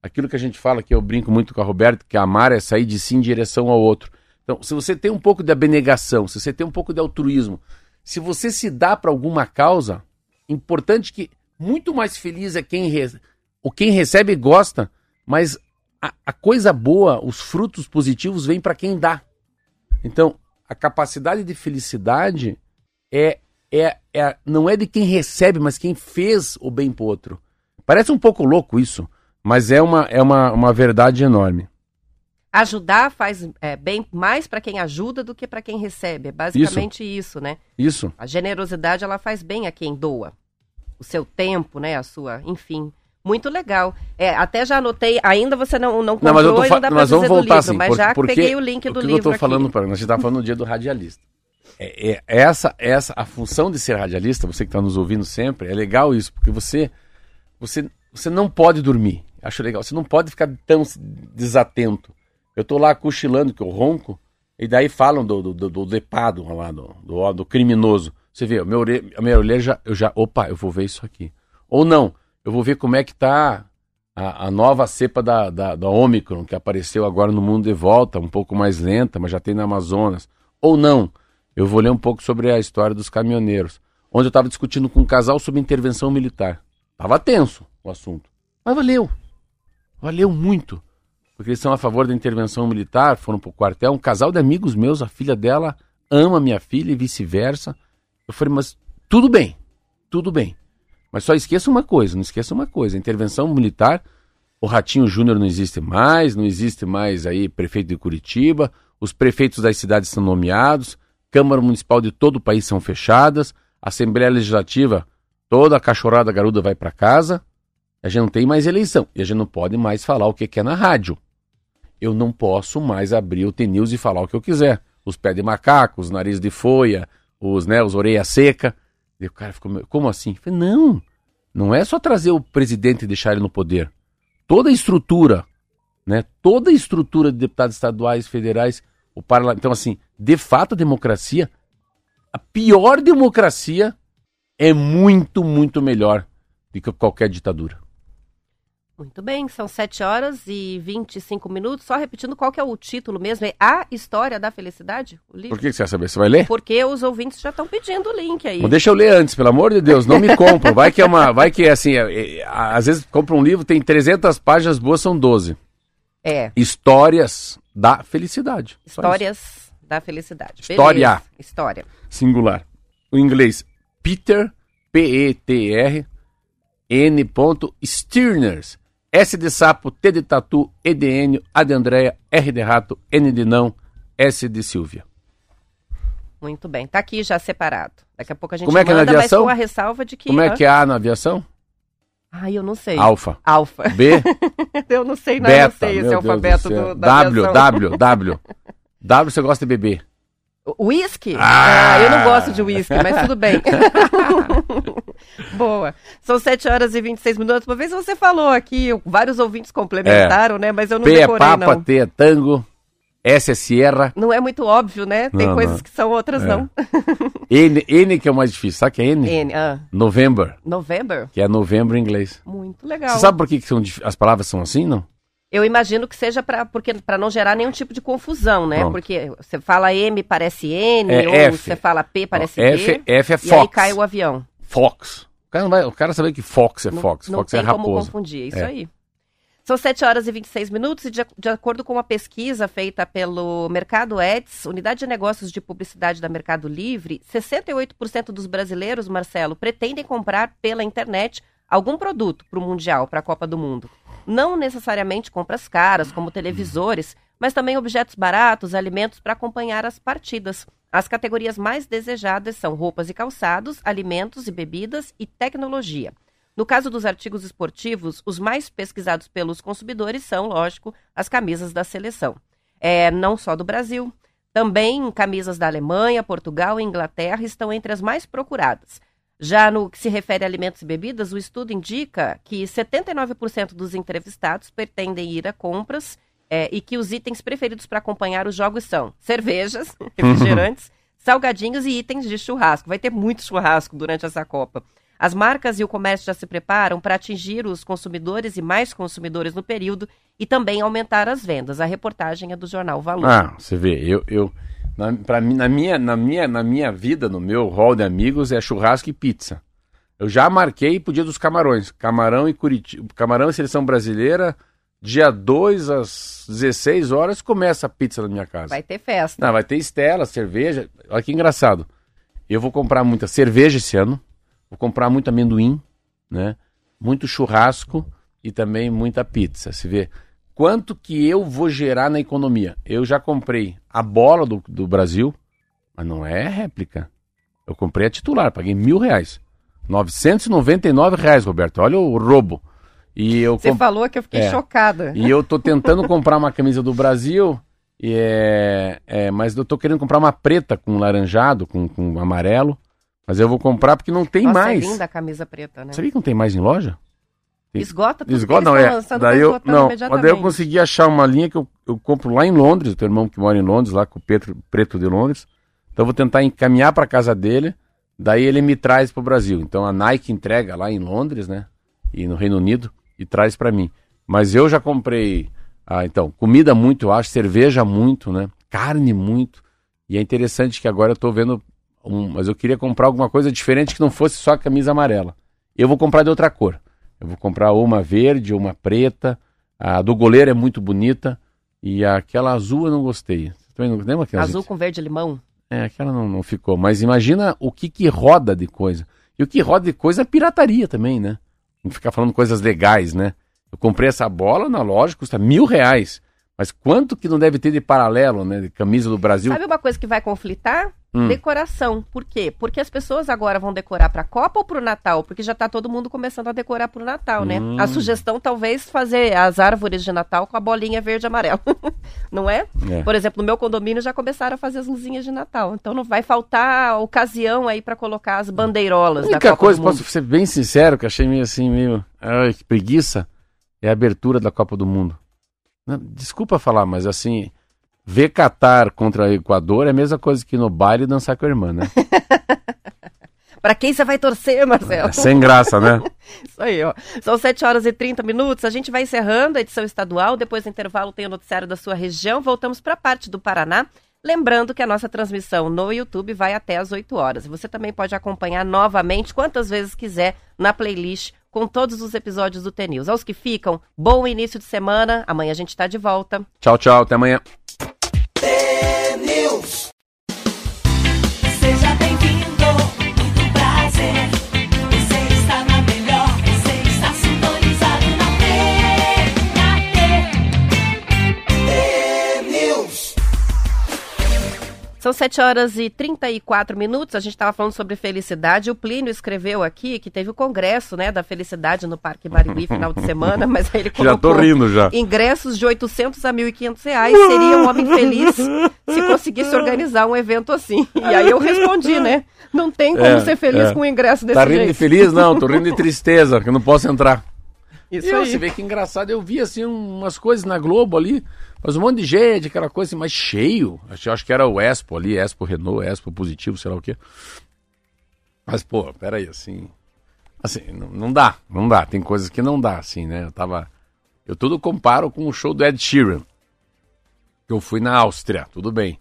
aquilo que a gente fala, que eu brinco muito com a Roberta, que amar é sair de si em direção ao outro. Então, se você tem um pouco de abnegação, se você tem um pouco de altruísmo, se você se dá para alguma causa, importante que muito mais feliz é quem, re... o quem recebe e gosta, mas a, a coisa boa, os frutos positivos vêm para quem dá. Então, a capacidade de felicidade é, é, é não é de quem recebe, mas quem fez o bem para outro. Parece um pouco louco isso, mas é uma, é uma, uma verdade enorme. Ajudar faz é, bem mais para quem ajuda do que para quem recebe. É basicamente isso. isso, né? Isso. A generosidade ela faz bem a quem doa. O seu tempo, né? A sua, enfim. Muito legal. É, até já anotei, ainda você não, não comprou não, mas, não dá mas vamos voltar livro, assim, mas já porque, peguei o link do o que livro eu estou falando para nós está falando no dia do radialista. É, é, essa, essa, a função de ser radialista, você que está nos ouvindo sempre, é legal isso, porque você, você, você não pode dormir. Acho legal. Você não pode ficar tão desatento. Eu tô lá cochilando, que eu ronco, e daí falam do, do, do depado lá, do, do, do, criminoso. Você vê, a minha orelha, a minha orelha já, eu já, opa, eu vou ver isso aqui. Ou não, eu vou ver como é que tá a, a nova cepa da, da, da Omicron, que apareceu agora no mundo de volta, um pouco mais lenta, mas já tem na Amazonas. Ou não, eu vou ler um pouco sobre a história dos caminhoneiros, onde eu estava discutindo com um casal sobre intervenção militar. Tava tenso o assunto, mas valeu. Valeu muito. Porque eles são a favor da intervenção militar, foram pro quartel. Um casal de amigos meus, a filha dela ama minha filha e vice-versa. Eu falei, mas tudo bem, tudo bem. Mas só esqueça uma coisa, não esqueça uma coisa. A intervenção militar, o Ratinho Júnior não existe mais, não existe mais aí prefeito de Curitiba, os prefeitos das cidades são nomeados, Câmara Municipal de todo o país são fechadas, Assembleia Legislativa, toda a cachorrada garuda vai para casa, a gente não tem mais eleição e a gente não pode mais falar o que quer na rádio. Eu não posso mais abrir o TNews e falar o que eu quiser. Os pés de macaco, os nariz de folha, os, né, os seca. E o cara ficou, como assim? Eu falei, não, não é só trazer o presidente e deixar ele no poder. Toda a estrutura, né, toda a estrutura de deputados estaduais, federais, o parlamento. Então, assim, de fato, a democracia, a pior democracia é muito, muito melhor do que qualquer ditadura. Muito bem, são 7 horas e 25 minutos. Só repetindo qual que é o título mesmo, é A História da Felicidade? O livro? Por que, que você quer saber? Você vai ler? Porque os ouvintes já estão pedindo o link aí. Bom, deixa eu ler antes, pelo amor de Deus, não me compra. Vai que é uma, vai que é assim, é, é, às vezes compra um livro, tem 300 páginas, boas são 12. É, Histórias da felicidade. Histórias da Felicidade. História. Beleza, História. Singular. O inglês Peter, P-E-T-R, N. Stirners. S de sapo, T de tatu, E de Enio, A de Andréia, R de rato, N de não, S de Silvia. Muito bem. Tá aqui já separado. Daqui a pouco a gente Como é que é na manda, mas aviação? com a ressalva de que... Como é que é A na aviação? Ai, eu não sei. Alfa. Alfa. B, eu não sei, não, eu não beta. sei esse Deus alfabeto do do, da W, aviação. W, W. W você gosta de beber. Whisky? Ah! Ah, eu não gosto de whisky, mas tudo bem. Boa. São 7 horas e 26 minutos. Uma vez você falou aqui, vários ouvintes complementaram, né? Mas eu não P é decorei, Papa, não. T é Tango, S é Sierra, Não é muito óbvio, né? Tem Não, coisas não. que são outras, É. não. N, N que é o mais difícil. Sabe o que é N? N, ah, November, November? que é novembro em inglês. Muito legal. Você sabe por que, que são, as palavras são assim, não? Eu imagino que seja para porque para não gerar nenhum tipo de confusão, né? Pronto. porque você fala M parece N É ou F. você fala P parece Ó, F. F é E aí Fox. cai o avião. Fox. O cara, não vai, o cara sabe que Fox é Não- Fox. Não Fox tem é como raposa. confundir, é isso É. aí. São 7 horas e 26 minutos e de, de acordo com uma pesquisa feita pelo Mercado Eds, Unidade de Negócios de Publicidade da Mercado Livre, 68% dos brasileiros, Marcelo, pretendem comprar pela internet algum produto para o Mundial, para a Copa do Mundo. Não necessariamente compras caras, como televisores, mas também objetos baratos, alimentos para acompanhar as partidas. As categorias mais desejadas são roupas e calçados, alimentos e bebidas e tecnologia. No caso dos artigos esportivos, os mais pesquisados pelos consumidores são, lógico, as camisas da seleção. É, não só do Brasil. Também camisas da Alemanha, Portugal e Inglaterra estão entre as mais procuradas. Já no que se refere a alimentos e bebidas, o estudo indica que 79% dos entrevistados pretendem ir a compras é, e que os itens preferidos para acompanhar os jogos são cervejas, refrigerantes, salgadinhos e itens de churrasco. Vai ter muito churrasco durante essa Copa. As marcas e o comércio já se preparam para atingir os consumidores e mais consumidores no período e também aumentar as vendas. A reportagem é do jornal Valor. Ah, você vê, eu, eu na, pra mim, na, minha, na, minha, na minha vida, no meu hall de amigos, é churrasco e pizza. Eu já marquei pro dia dos camarões. Camarão e Curitiba. Camarão e seleção brasileira, dia 2 às 16 horas, começa a pizza na minha casa. Vai ter festa. Não, vai ter Estela, cerveja. Olha que engraçado. Eu vou comprar muita cerveja esse ano. Vou comprar muito amendoim, né? Muito churrasco e também muita pizza. Se vê quanto que eu vou gerar na economia. Eu já comprei a bola do, do Brasil, mas não é réplica. Eu comprei a titular, paguei mil reais. 999 reais, Roberto. Olha o roubo. E eu Você comp- falou que eu fiquei É. chocada. e eu tô tentando comprar uma camisa do Brasil, e é, é, mas eu tô querendo comprar uma preta com laranjado, com, com amarelo. Mas eu vou comprar porque não tem Nossa, mais. é linda a camisa preta, né? Sabia que não tem mais em loja? Esgota tudo Esgota, que não, é. Daí eu, não, mas daí eu consegui achar uma linha que eu, eu compro lá em Londres, o teu irmão que mora em Londres, lá com o Petro, Preto de Londres. Então eu vou tentar encaminhar para casa dele, daí ele me traz pro Brasil. Então a Nike entrega lá em Londres, né? E no Reino Unido e traz para mim. Mas eu já comprei, ah, então, comida muito, eu acho, cerveja muito, né? Carne muito. E é interessante que agora eu tô vendo um, mas eu queria comprar alguma coisa diferente que não fosse só a camisa amarela. Eu vou comprar de outra cor. Eu vou comprar uma verde, uma preta. A do goleiro é muito bonita. E aquela azul eu não gostei. Você também não lembra aquela Azul com verde limão. É, aquela não, não ficou. Mas imagina o que que roda de coisa. E o que roda de coisa é pirataria também, né? Não ficar falando coisas legais, né? Eu comprei essa bola na loja, custa mil reais. Mas quanto que não deve ter de paralelo, né? De camisa do Brasil? Sabe uma coisa que vai conflitar? Hum. Decoração. Por quê? Porque as pessoas agora vão decorar para a Copa ou para o Natal? Porque já tá todo mundo começando a decorar para o Natal, né? Hum. A sugestão talvez fazer as árvores de Natal com a bolinha verde e amarela. não é? É. Por exemplo, no meu condomínio já começaram a fazer as luzinhas de Natal. Então não vai faltar ocasião aí para colocar as bandeirolas A da única Copa coisa, do Mundo. posso ser bem sincero, que achei meio assim, meio. Ai, que preguiça, é a abertura da Copa do Mundo. Desculpa falar, mas assim, ver Catar contra o Equador é a mesma coisa que no baile dançar com a irmã, né? Pra quem você vai torcer, Marcelo? É sem graça, né? Isso aí, ó. São 7 horas e 30 minutos. A gente vai encerrando a edição estadual. Depois do intervalo tem o noticiário da sua região. Voltamos para a parte do Paraná. Lembrando que a nossa transmissão no YouTube vai até às 8 horas. Você também pode acompanhar novamente, quantas vezes quiser, na playlist com todos os episódios do TNews. Aos que ficam, bom início de semana. Amanhã a gente está de volta. Tchau, tchau. Até amanhã. São 7 horas e 34 minutos. A gente estava falando sobre felicidade. O Plínio escreveu aqui que teve o congresso né, da felicidade no Parque Mariuí final de semana, mas aí ele Já tô colocou rindo já. ingressos de 800 a 1.500 reais. Seria um homem feliz se conseguisse organizar um evento assim. E aí eu respondi, né? Não tem como É, ser feliz é. com um ingresso desse Tá rindo jeito. de feliz? Não, tô rindo de tristeza, que eu não posso entrar. Isso E aí. você vê que engraçado, eu vi assim umas coisas na Globo ali, mas um monte de gente, aquela coisa assim, mais cheio. Acho, acho que era o Expo ali, Expo Renault, Expo Positivo, sei lá o quê. Mas, pô, peraí, assim. Assim, não, não dá, não dá. Tem coisas que não dá, assim, né? Eu tava. Eu tudo comparo com o show do Ed Sheeran. Que eu fui na Áustria, tudo bem.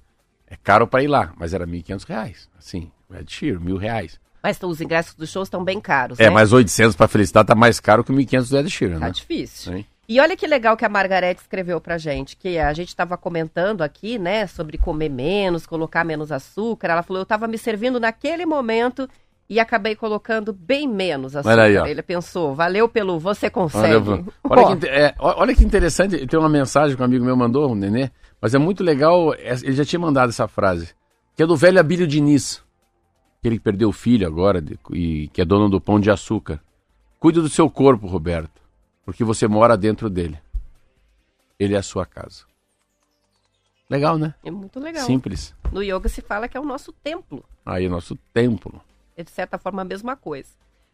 É caro pra ir lá, mas era 1.500 reais. Assim, o Ed Sheeran, mil reais. Mas os ingressos dos shows estão bem caros, É, né? mas 800 pra felicidade tá mais caro que o 1.500 do Ed Sheeran, Tá né? difícil. Hein? E olha que legal que a Margarete escreveu pra gente, que a gente estava comentando aqui, né, sobre comer menos, colocar menos açúcar. Ela falou, eu estava me servindo naquele momento e acabei colocando bem menos açúcar. Olha aí, ó. Ele pensou, valeu pelo você consegue. Olha, olha, que, é, olha que interessante, tem uma mensagem que um amigo meu mandou, o Nenê, mas é muito legal, é- ele já tinha mandado essa frase, que é do velho Abílio Diniz, que perdeu o filho agora e que é dono do Pão de Açúcar. Cuide do seu corpo, Roberto, porque você mora dentro dele. Ele é a sua casa. Legal, né? É muito legal. Simples. No yoga se fala que é o nosso templo. Aí, nosso templo. É de certa forma a mesma coisa.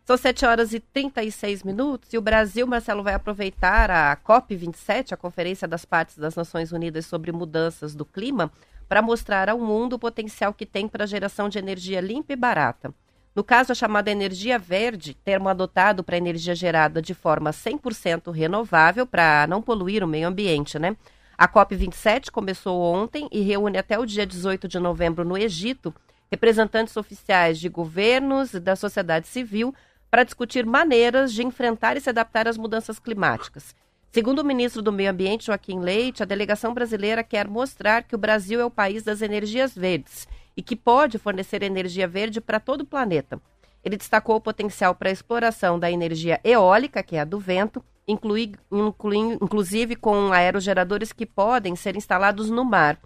São 7 horas e 36 minutos e o Brasil, Marcelo, vai aproveitar a COP27, a Conferência das Partes das Nações Unidas sobre Mudanças do Clima, para mostrar ao mundo o potencial que tem para a geração de energia limpa e barata. No caso, a chamada energia verde, termo adotado para energia gerada de forma 100% renovável para não poluir o meio ambiente, né? A COP27 começou ontem e reúne até o dia 18 de novembro no Egito representantes oficiais de governos e da sociedade civil para discutir maneiras de enfrentar e se adaptar às mudanças climáticas. Segundo o ministro do Meio Ambiente, Joaquim Leite, a delegação brasileira quer mostrar que o Brasil é o país das energias verdes e que pode fornecer energia verde para todo o planeta. Ele destacou o potencial para a exploração da energia eólica, que é a do vento, inclui, inclui- inclusive com aerogeradores que podem ser instalados no mar.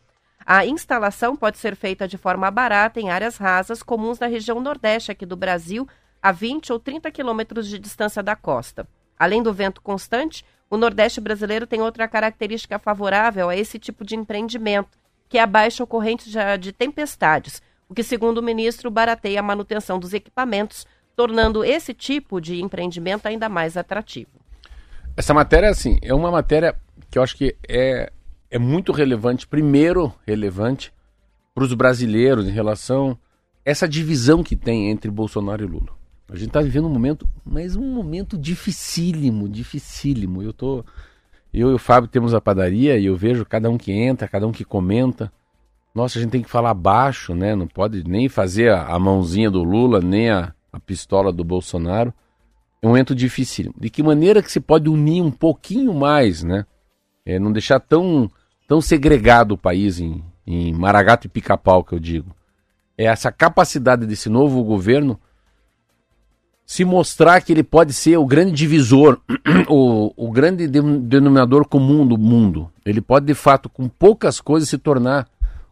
A instalação pode ser feita de forma barata em áreas rasas comuns na região nordeste aqui do Brasil, a 20 ou 30 quilômetros de distância da costa. Além do vento constante, o Nordeste brasileiro tem outra característica favorável a esse tipo de empreendimento, que é a baixa ocorrência de- de tempestades, o que, segundo o ministro, barateia a manutenção dos equipamentos, tornando esse tipo de empreendimento ainda mais atrativo. Essa matéria, assim, é uma matéria que eu acho que é, é muito relevante, primeiro relevante para os brasileiros em relação a essa divisão que tem entre Bolsonaro e Lula. A gente está vivendo um momento, mas um momento dificílimo, dificílimo. Eu tô, eu e o Fábio temos a padaria e eu vejo cada um que entra, cada um que comenta. Nossa, a gente tem que falar baixo, né? Não pode nem fazer a, a mãozinha do Lula, nem a, a pistola do Bolsonaro. É um momento difícil. De que maneira que se pode unir um pouquinho mais, né? É, não deixar tão, tão segregado o país em, em Maragato e Pica-Pau, que eu digo. É essa capacidade desse novo governo se mostrar que ele pode ser o grande divisor, o, o grande de- denominador comum do mundo. Ele pode, de fato, com poucas coisas, se tornar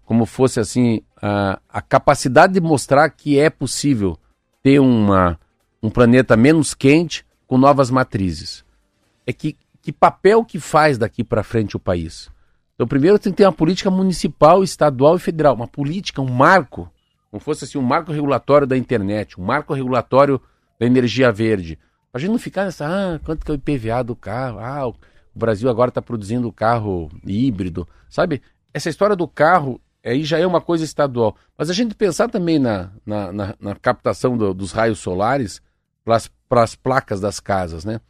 como fosse assim a, a capacidade de mostrar que é possível ter uma, um planeta menos quente com novas matrizes. É que, que papel que faz daqui para frente o país? Então, primeiro tem que ter uma política municipal, estadual e federal, uma política, um marco, como fosse assim um marco regulatório da internet, um marco regulatório da energia verde. A gente não ficar nessa, ah, quanto que é o IPVA do carro? Ah, o Brasil agora está produzindo carro híbrido. Sabe, essa história do carro aí já é uma coisa estadual. Mas a gente pensar também na, na, na- na captação do- dos raios solares para as placas das casas, né?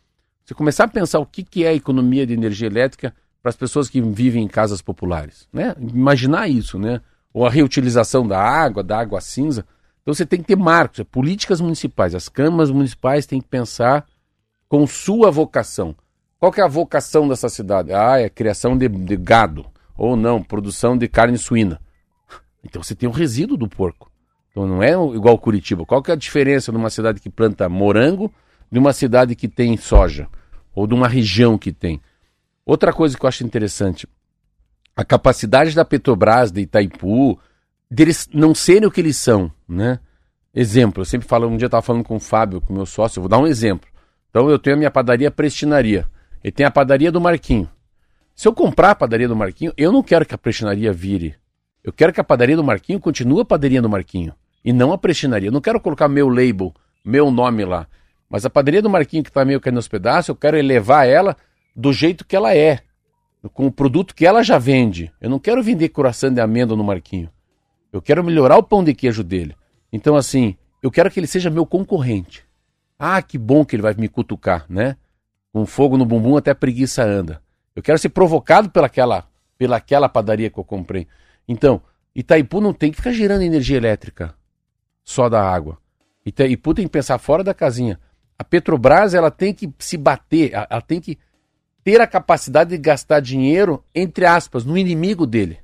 Você começar a pensar o que, que é a economia de energia elétrica para as pessoas que vivem em casas populares, né? Imaginar isso, né? Ou a reutilização da água, da água cinza. Então você tem que ter marcos, é, políticas municipais. As câmaras municipais têm que pensar com sua vocação. Qual é a vocação dessa cidade? Ah, é criação de, de gado. Ou não, produção de carne suína. Então você tem o resíduo do porco. Então não é igual Curitiba. Qual que é a diferença numa cidade que planta morango de uma cidade que tem soja? Ou de uma região que tem? Outra coisa que eu acho interessante, a capacidade da Petrobras, de Itaipu, deles não serem o que eles são, né? Exemplo, eu sempre falo, um dia eu estava falando com o Fábio, com o meu sócio, eu vou dar um exemplo. Então eu tenho a minha padaria Prestinaria, e tem a padaria do Marquinho. Se eu comprar a padaria do Marquinho, eu não quero que a prestinaria vire. Eu quero que a padaria do Marquinho continue a padaria do Marquinho. E não a prestinaria. Eu não quero colocar meu label, meu nome lá. Mas a padaria do Marquinho que está meio caindo aos pedaços, eu quero elevar ela do jeito que ela é. Com o produto que ela já vende. Eu não quero vender coração de amêndoa no Marquinho. Eu quero melhorar o pão de queijo dele. Então, assim, eu quero que ele seja meu concorrente. Ah, que bom que ele vai me cutucar, né? Com fogo no bumbum até a preguiça anda. Eu quero ser provocado pelaquela, pelaquela padaria que eu comprei. Então, Itaipu não tem que ficar gerando energia elétrica só da água. Itaipu tem que pensar fora da casinha. A Petrobras ela tem que se bater, ela tem que ter a capacidade de gastar dinheiro, entre aspas, no inimigo dele.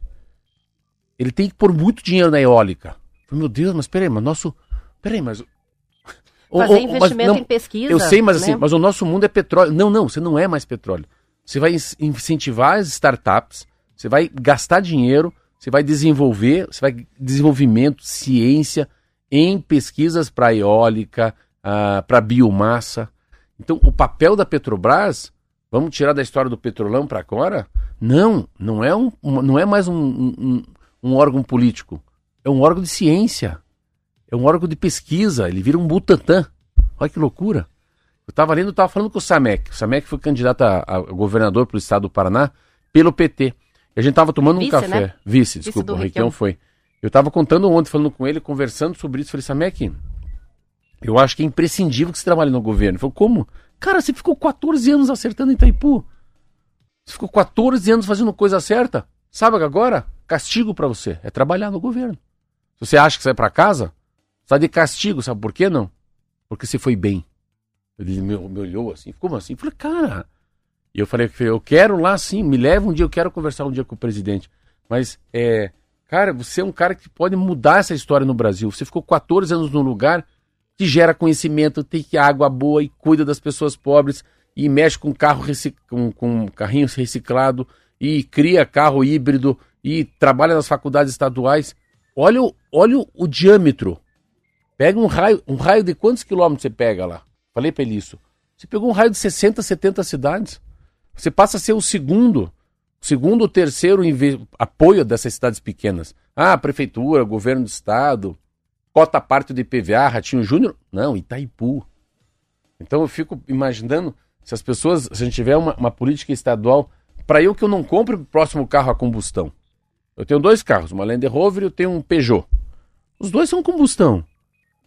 Ele tem que pôr muito dinheiro na eólica. Falei, Meu Deus, mas peraí, mas nosso. Peraí, mas. Fazer ô, mas investimento não, em pesquisa. eu sei, mas assim, né? mas o nosso mundo é petróleo. Não, não, você não é mais petróleo. Você vai in- incentivar as startups, você vai gastar dinheiro, você vai desenvolver, você vai desenvolvimento, ciência em pesquisas para eólica, para biomassa. Então, o papel da Petrobras, vamos tirar da história do petrolão para agora? Não, não é, um- não é mais um, um- um órgão político. É um órgão de ciência. É um órgão de pesquisa. Ele vira um Butantan. Olha que loucura. Eu estava lendo, eu estava falando com o Samek. O Samek foi candidato a, a governador para o estado do Paraná pelo PT. E a gente estava tomando um Vice, café. né? Vice, desculpa, o. Requião foi. Eu estava contando ontem, falando com ele, conversando sobre isso. Falei, Samek, eu acho que é imprescindível que você trabalhe no governo. Ele falou, como? Cara, você ficou 14 anos acertando em Itaipu. Você ficou 14 anos fazendo coisa certa. Sabe agora, castigo para você é trabalhar no governo. Se você acha que vai para casa, está de castigo. Sabe por quê não? Porque você foi bem. Ele me, me olhou assim, como assim? Eu falei, cara. E eu falei, eu quero lá sim, me leva um dia, eu quero conversar um dia com o presidente. Mas, é, cara, você é um cara que pode mudar essa história no Brasil. Você ficou 14 anos num lugar que gera conhecimento, tem água boa e cuida das pessoas pobres e mexe com carro com, com carrinhos reciclado e cria carro híbrido e trabalha nas faculdades estaduais. Olha, o- olha o, o diâmetro. Pega um raio, um raio de quantos quilômetros você pega lá? Falei pra ele isso. Você pegou um raio de 60, 70 cidades. Você passa a ser o segundo, segundo ou terceiro apoio dessas cidades pequenas. Ah, prefeitura, governo do estado, cota parte do IPVA, Ratinho Júnior. Não, Itaipu. Então eu fico imaginando se as pessoas, se a gente tiver uma, uma política estadual, para eu que eu não compre o próximo carro a combustão. Eu tenho dois carros, uma Land Rover e eu tenho um Peugeot. Os dois são combustão.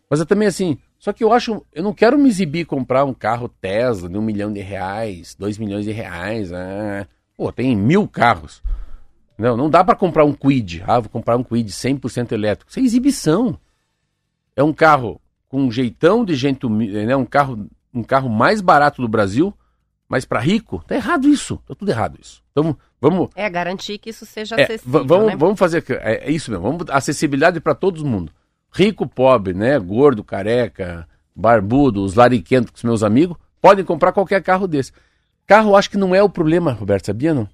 Mas é também assim, só que eu acho, eu não quero me exibir comprar um carro Tesla de um milhão de reais, dois milhões de reais. Ah, pô, tem mil carros. Não, não dá para comprar um Quid. Ah, vou comprar um Quid 100% elétrico. Isso é exibição. É um carro com um jeitão de gente né? Um carro, um carro mais barato do Brasil, mas para rico, tá errado isso. Tá tudo errado isso. Então, vamos É, garantir que isso seja é, acessível, va- vamos, né? vamos fazer. É, é isso mesmo. Vamos acessibilidade para todo mundo. Rico, pobre, né? Gordo, careca, barbudo, os lariquentos com os meus amigos, podem comprar qualquer carro desse. Carro, eu acho que não é o problema, Roberto, sabia não?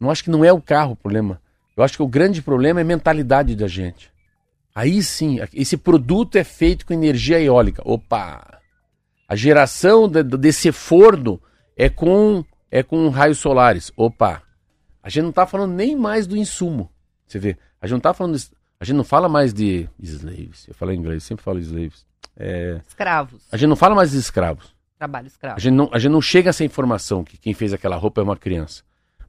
Não acho que não é o carro o problema. Eu acho que o grande problema é a mentalidade da gente. Aí sim, esse produto é feito com energia eólica. Opa! A geração de- desse forno é com, é com raios solares. Opa! A gente não está falando nem mais do insumo. Você vê, a gente não tá falando. A gente não fala mais de slaves. Eu falo em inglês, sempre falo slaves. É, Escravos. a gente não fala mais de escravos. Trabalho escravo. A gente, não, a gente não chega a essa informação que quem fez aquela roupa é uma criança.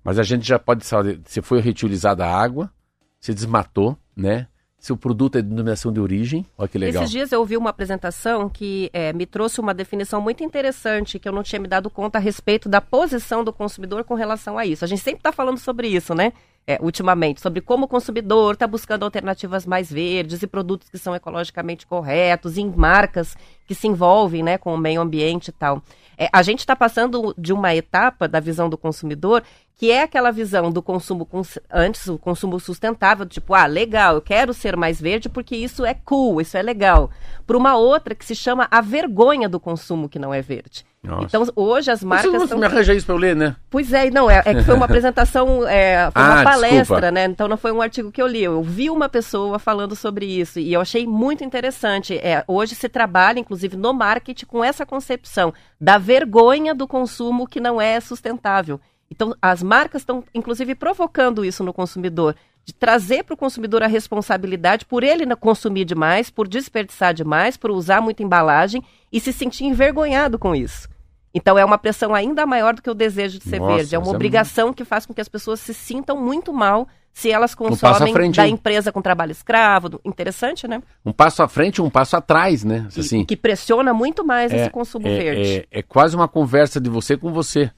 Mas a gente já pode saber se foi reutilizada a água, se desmatou, né? Seu produto é de denominação de origem, olha que legal. Esses dias eu ouvi uma apresentação que eh, me trouxe uma definição muito interessante, que eu não tinha me dado conta a respeito da posição do consumidor com relação a isso. A gente sempre está falando sobre isso, né? É, ultimamente, sobre como o consumidor está buscando alternativas mais verdes e produtos que são ecologicamente corretos, em marcas que se envolvem né, com o meio ambiente e tal. É, a gente está passando de uma etapa da visão do consumidor que é aquela visão do consumo cons- antes, o consumo sustentável, tipo, ah, legal, eu quero ser mais verde porque isso é cool, isso é legal. Para uma outra que se chama a vergonha do consumo que não é verde. Nossa. Então, hoje as Você marcas não estão me arranja isso pra eu ler, né? Pois é, não, é, é que foi uma apresentação, é, foi uma Ah, palestra, desculpa. né? Então não foi um artigo que eu li. Eu vi uma pessoa falando sobre isso e eu achei muito interessante. É, hoje se trabalha, inclusive, no marketing com essa concepção da vergonha do consumo que não é sustentável. Então, as marcas estão, inclusive, provocando isso no consumidor, de trazer para o consumidor a responsabilidade por ele consumir demais, por desperdiçar demais, por usar muita embalagem e se sentir envergonhado com isso. Então é uma pressão ainda maior do que o desejo de ser Nossa, verde. É uma é obrigação que faz com que as pessoas se sintam muito mal se elas consomem frente, da empresa com trabalho escravo. Interessante, né? Um passo à frente e um passo atrás, né? E- Assim, que pressiona muito mais é, esse consumo é, verde. É, é quase uma conversa de você com você,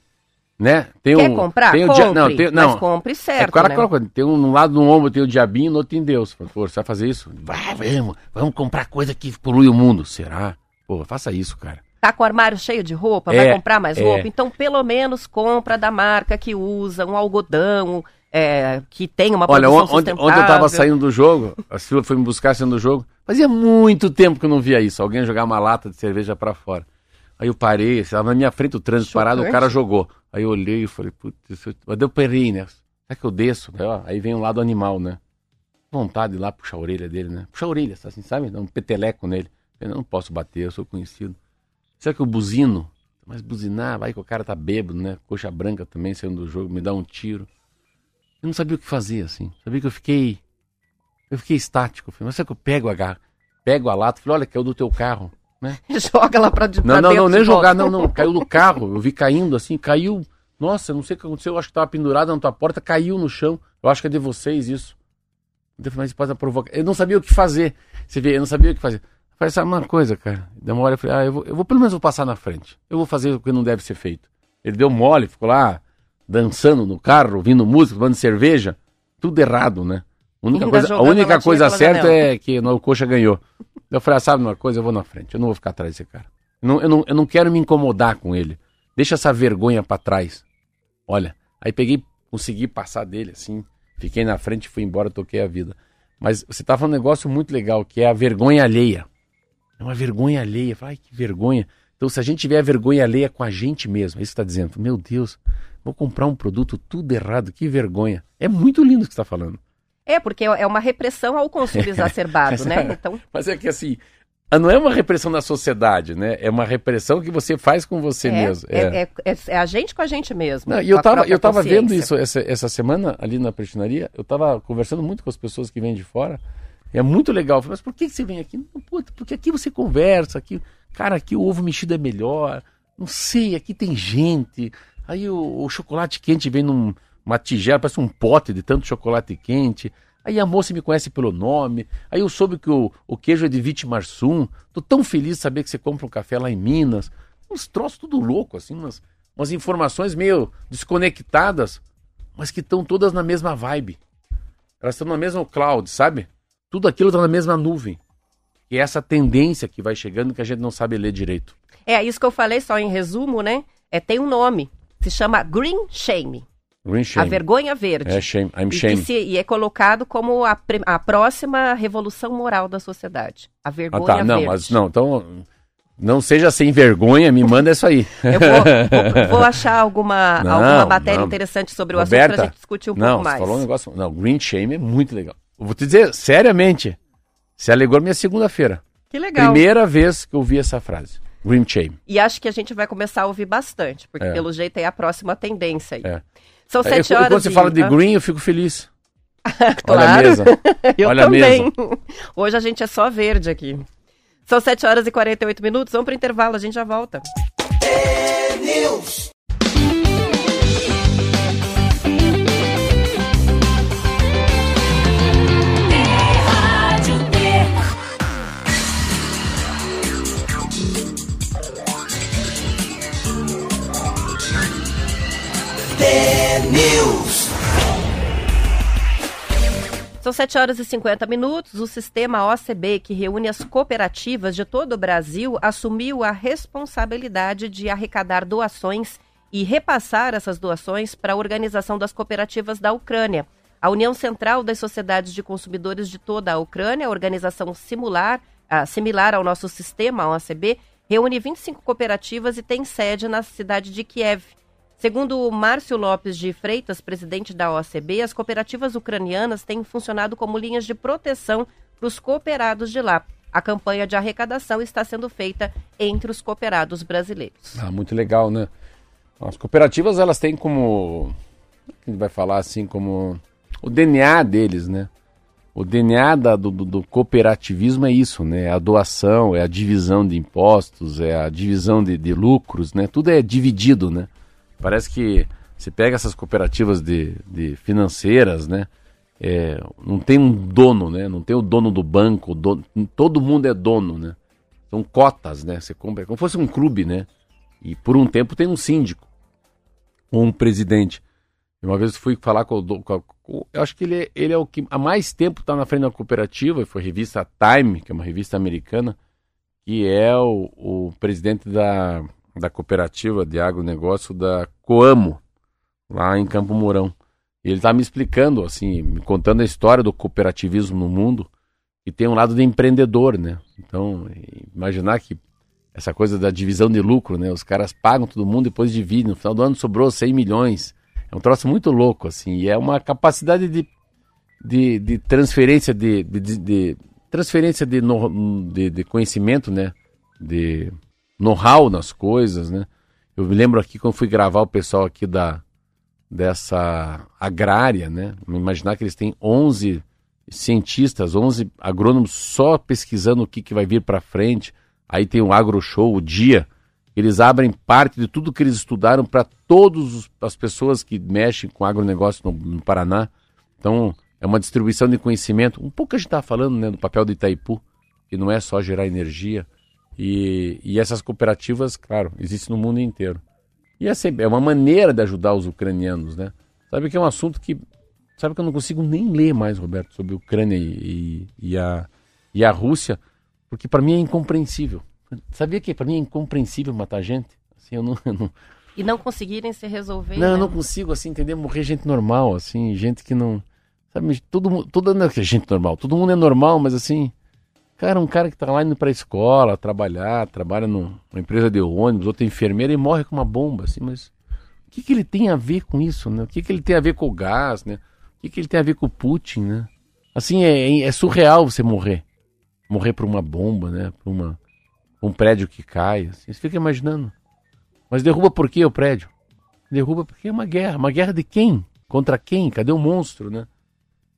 né? Tem Quer um, comprar? Tem o compre, dia- não, tem, não, mas compre É, certo, o cara né? coloca, tem um, um lado no ombro tem o diabinho, no outro tem Deus. Fala, Pô, você vai fazer isso? Vai, vamos, vamos comprar coisa que polui o mundo. Será? Pô, faça isso, cara. Tá com o armário cheio de roupa, É, vai comprar mais é. roupa? Então, pelo menos, compra da marca que usa, um algodão, é, que tem uma Olha, produção on- ontem, eu tava saindo do jogo, a Silvia foi me buscar saindo do jogo. Fazia muito tempo que eu não via isso. Alguém jogar uma lata de cerveja pra fora. Aí eu parei, estava na minha frente o trânsito parado, o Chocante. cara jogou. Aí eu olhei e falei, putz, isso... mas eu perei, né? Será que eu desço? Aí, ó, aí vem o lado animal, né? Vontade de ir lá puxar a orelha dele, né? Puxar a orelha, assim, sabe? Dar um peteleco nele. Eu não posso bater, eu sou conhecido. Será que eu buzino? Mas buzinar, vai que o cara tá bêbado, né? Coxa branca também saindo do jogo, me dá um tiro. Eu não sabia o que fazer, assim. Sabia que eu fiquei. Eu fiquei estático. Falei, mas será que eu pego a garra? Pego a lata, falei, olha, que é do teu carro, né? Joga lá pra, de- Não, não, dentro não, nem jogar, não, não. Caiu no carro. Eu vi caindo assim, caiu. Nossa, não sei o que aconteceu. Eu acho que tava pendurado na tua porta, caiu no chão. Eu acho que é de vocês isso. Mas pode provocar. Eu não sabia o que fazer. Você vê, eu não sabia o que fazer. Falei, sabe uma coisa, cara? Deu uma hora eu falei, ah, eu vou, eu vou pelo menos vou passar na frente. Eu vou fazer o que não deve ser feito. Ele deu mole, ficou lá dançando no carro, ouvindo música, tomando cerveja. Tudo errado, né? A única Ainda coisa, a única coisa certa é que no Coxa ganhou. Eu falei, ah, sabe uma coisa? Eu vou na frente. Eu não vou ficar atrás desse cara. Eu não, eu não, eu não quero me incomodar com ele. Deixa essa vergonha pra trás. Olha, aí peguei, consegui passar dele assim, fiquei na frente fui embora, toquei a vida. Mas você tá falando um negócio muito legal, que é a vergonha alheia. É uma vergonha alheia. Ai, que vergonha. Então, se a gente tiver a vergonha alheia com a gente mesmo, é isso que está dizendo. Meu Deus, vou comprar um produto tudo errado, que vergonha. É muito lindo o que está falando. É, porque é uma repressão ao consumo exacerbado, né? Então, Mas é que assim, ah, não é uma repressão da sociedade, né? É uma repressão que você faz com você é, mesmo. é, é- é- é a gente com a gente mesmo. Não, e eu tava, eu tava vendo isso essa, essa semana ali na prestinaria, eu tava conversando muito com as pessoas que vêm de fora, e é muito legal. Falei, mas por que que você vem aqui? Puta, porque aqui você conversa, aqui, cara, aqui o ovo mexido é melhor, não sei, aqui tem gente, aí o, o chocolate quente vem numa tigela, parece um pote de tanto chocolate quente, aí a moça me conhece pelo nome, aí eu soube que o, o queijo é de Vitimarsum, tô tão feliz de saber que você compra um café lá em Minas, uns troços tudo louco, assim, umas, umas informações meio desconectadas, mas que estão todas na mesma vibe. Elas estão na mesma cloud, sabe? Tudo aquilo está na mesma nuvem. E é essa tendência que vai chegando que a gente não sabe ler direito. É, isso que eu falei só em resumo, né? É, tem um nome. Se chama Green Shame. Green A shame. vergonha verde. É shame. I'm E, shame. se- e é colocado como a, a próxima revolução moral da sociedade. A Ah, vergonha tá. Não, verde. mas não. Então, não seja sem vergonha, me manda isso aí. Eu vou, vou- vou achar alguma, Não, alguma matéria não. interessante sobre o assunto Roberta, pra gente discutir um não, pouco mais. falou um negócio. Não, green shame é muito legal. Eu vou te dizer, seriamente, você alegou minha segunda-feira. Que legal. Primeira vez que eu vi essa frase. Green shame. E acho que a gente vai começar a ouvir bastante, porque É. pelo jeito é a próxima tendência aí. É. São sete eu, horas. Quando você fala de green, eu fico feliz. claro. Olha a mesa. eu Olha também. A mesa. Hoje a gente é só verde aqui. São 7 horas e 48 minutos. Vamos para o intervalo, a gente já volta. Yeah. News. São 7 horas e 50 minutos. O sistema OCB, que reúne as cooperativas de todo o Brasil, assumiu a responsabilidade de arrecadar doações e repassar essas doações para a Organização das Cooperativas da Ucrânia. A União Central das Sociedades de Consumidores de toda a Ucrânia, organização similar, ah, similar ao nosso sistema OCB, reúne 25 cooperativas e tem sede na cidade de Kiev. Segundo Márcio Lopes de Freitas, presidente da OCB, as cooperativas ucranianas têm funcionado como linhas de proteção para os cooperados de lá. A campanha de arrecadação está sendo feita entre os cooperados brasileiros. Ah, muito legal, né? As cooperativas, elas têm como. A gente vai falar assim, como. O DNA deles, né? O DNA da- do, do- do cooperativismo é isso, né? É a doação, é a divisão de impostos, é a divisão de, de lucros, né? Tudo é dividido, né? Parece que você pega essas cooperativas de, de financeiras, né? É, não tem um dono, né? Não tem o dono do banco, dono- todo mundo é dono, né? São cotas, né? Você compra, é como se fosse um clube, né? E por um tempo tem um síndico ou um presidente. Uma vez fui falar com o. com a- com- eu acho que ele é, ele é o que há mais tempo está na frente da cooperativa, foi a revista Time, que é uma revista americana, que é o, o presidente da, da cooperativa de agronegócio da Coamo, lá em Campo Mourão. E ele está me explicando, assim, me contando a história do cooperativismo no mundo, e tem um lado de empreendedor, né? Então, imaginar que essa coisa da divisão de lucro, né? Os caras pagam todo mundo, depois dividem. No final do ano sobrou 100 milhões. É um troço muito louco, assim. E é uma capacidade de, de, de transferência de, de, de- de- transferência de, no- de, de conhecimento, né? De know-how nas coisas, né? Eu me lembro aqui quando fui gravar o pessoal aqui da dessa agrária, né? Imaginar que eles têm 11 cientistas, 11 agrônomos só pesquisando o que, que vai vir para frente. Aí tem o Agro Show, o dia. Eles abrem parte de tudo que eles estudaram para todas as pessoas que mexem com agronegócio no, no Paraná. Então, é uma distribuição de conhecimento. Um pouco a gente está falando né, do papel do Itaipu, que não é só gerar energia. E, e essas cooperativas, claro, existem no mundo inteiro. E essa é uma maneira de ajudar os ucranianos, né? Sabe que é um assunto que. Sabe que eu não consigo nem ler mais, Roberto, sobre a Ucrânia e, e, e a, e a Rússia, porque para mim é incompreensível. Sabia que para mim é incompreensível matar gente? Assim, eu não, eu não, E não conseguirem se resolver. não, eu né? não consigo assim entender morrer gente normal, assim, gente que não, sabe, todo mundo, toda não é é gente normal, todo mundo é normal, mas assim, cara, um cara que tá lá indo pra escola, trabalhar, trabalha num- numa empresa de ônibus, outra enfermeira e morre com uma bomba, assim, mas o que que ele tem a ver com isso, né? O que que ele tem a ver com o gás, né? O que que ele tem a ver com o Putin, né? Assim, é, é surreal você morrer, morrer por uma bomba, né? Por uma, um prédio que cai, assim, você fica imaginando. Mas derruba por quê o prédio? Derruba porque é uma guerra. Uma guerra de quem? Contra quem? Cadê o monstro, né?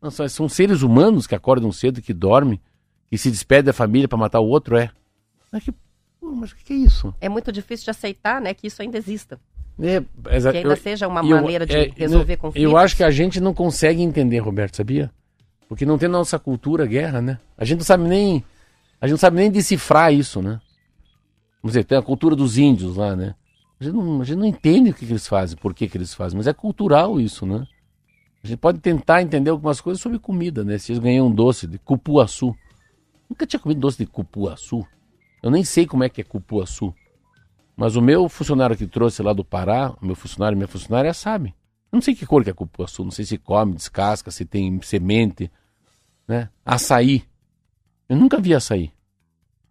Não, são, são seres humanos que acordam cedo, que dormem, que se despedem da família para matar o outro, é. Mas, que, pô, mas que, que é isso? É muito difícil de aceitar, né, que isso ainda exista. É, Que ainda eu- seja uma eu- maneira de é, resolver eu, conflitos. Eu acho que a gente não consegue entender, Roberto, sabia? Porque não tem na nossa cultura guerra, né? A gente não sabe nem. A gente não sabe nem decifrar isso, né? Vamos dizer, tem a cultura dos índios lá, né? A gente não, a gente não entende o que, que eles fazem, por que, que eles fazem, mas é cultural isso, né? A gente pode tentar entender algumas coisas sobre comida, né? Se eles ganham um doce de cupuaçu. Nunca tinha comido doce de cupuaçu. Eu nem sei como é que é cupuaçu. Mas o meu funcionário que trouxe lá do Pará, o meu funcionário e minha funcionária sabe. Eu não sei que cor que é cupuaçu, não sei se come, descasca, se tem semente, né? Açaí. Eu nunca vi açaí.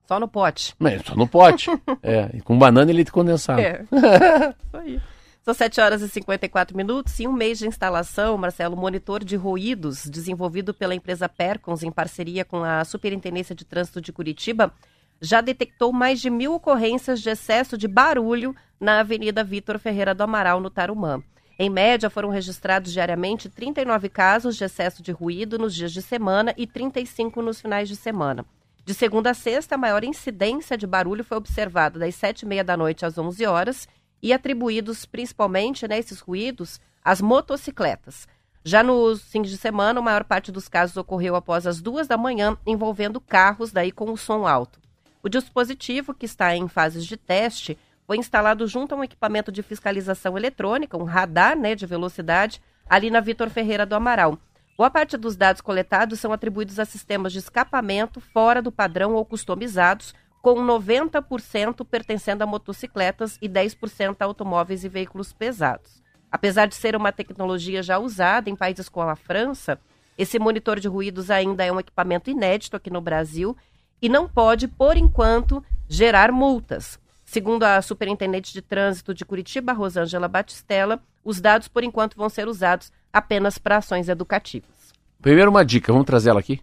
Só no pote. Mas só no pote. é, e com banana e leite condensado. É. Isso aí. São 7 horas e 54 minutos. Em um mês de instalação, Marcelo, o monitor de ruídos, desenvolvido pela empresa Percons em parceria com a Superintendência de Trânsito de Curitiba, já detectou mais de mil ocorrências de excesso de barulho na Avenida Vitor Ferreira do Amaral, no Tarumã. Em média, foram registrados diariamente 39 casos de excesso de ruído nos dias de semana e 35 nos finais de semana. De segunda a sexta, a maior incidência de barulho foi observada das sete e meia da noite às 11 horas e atribuídos principalmente, né, esses ruídos, às motocicletas. Já nos fins de semana, a maior parte dos casos ocorreu após as duas da manhã, envolvendo carros daí com o som alto. O dispositivo, que está em fases de teste, foi instalado junto a um equipamento de fiscalização eletrônica, um radar né, de velocidade, ali na Vitor Ferreira do Amaral. Boa parte dos dados coletados são atribuídos a sistemas de escapamento fora do padrão ou customizados, com 90% pertencendo a motocicletas e 10% a automóveis e veículos pesados. Apesar de ser uma tecnologia já usada em países como a França, esse monitor de ruídos ainda é um equipamento inédito aqui no Brasil e não pode, por enquanto, gerar multas. Segundo a superintendente de trânsito de Curitiba, Rosângela Batistella, os dados, por enquanto, vão ser usados apenas para ações educativas. Primeiro uma dica, vamos trazer ela aqui?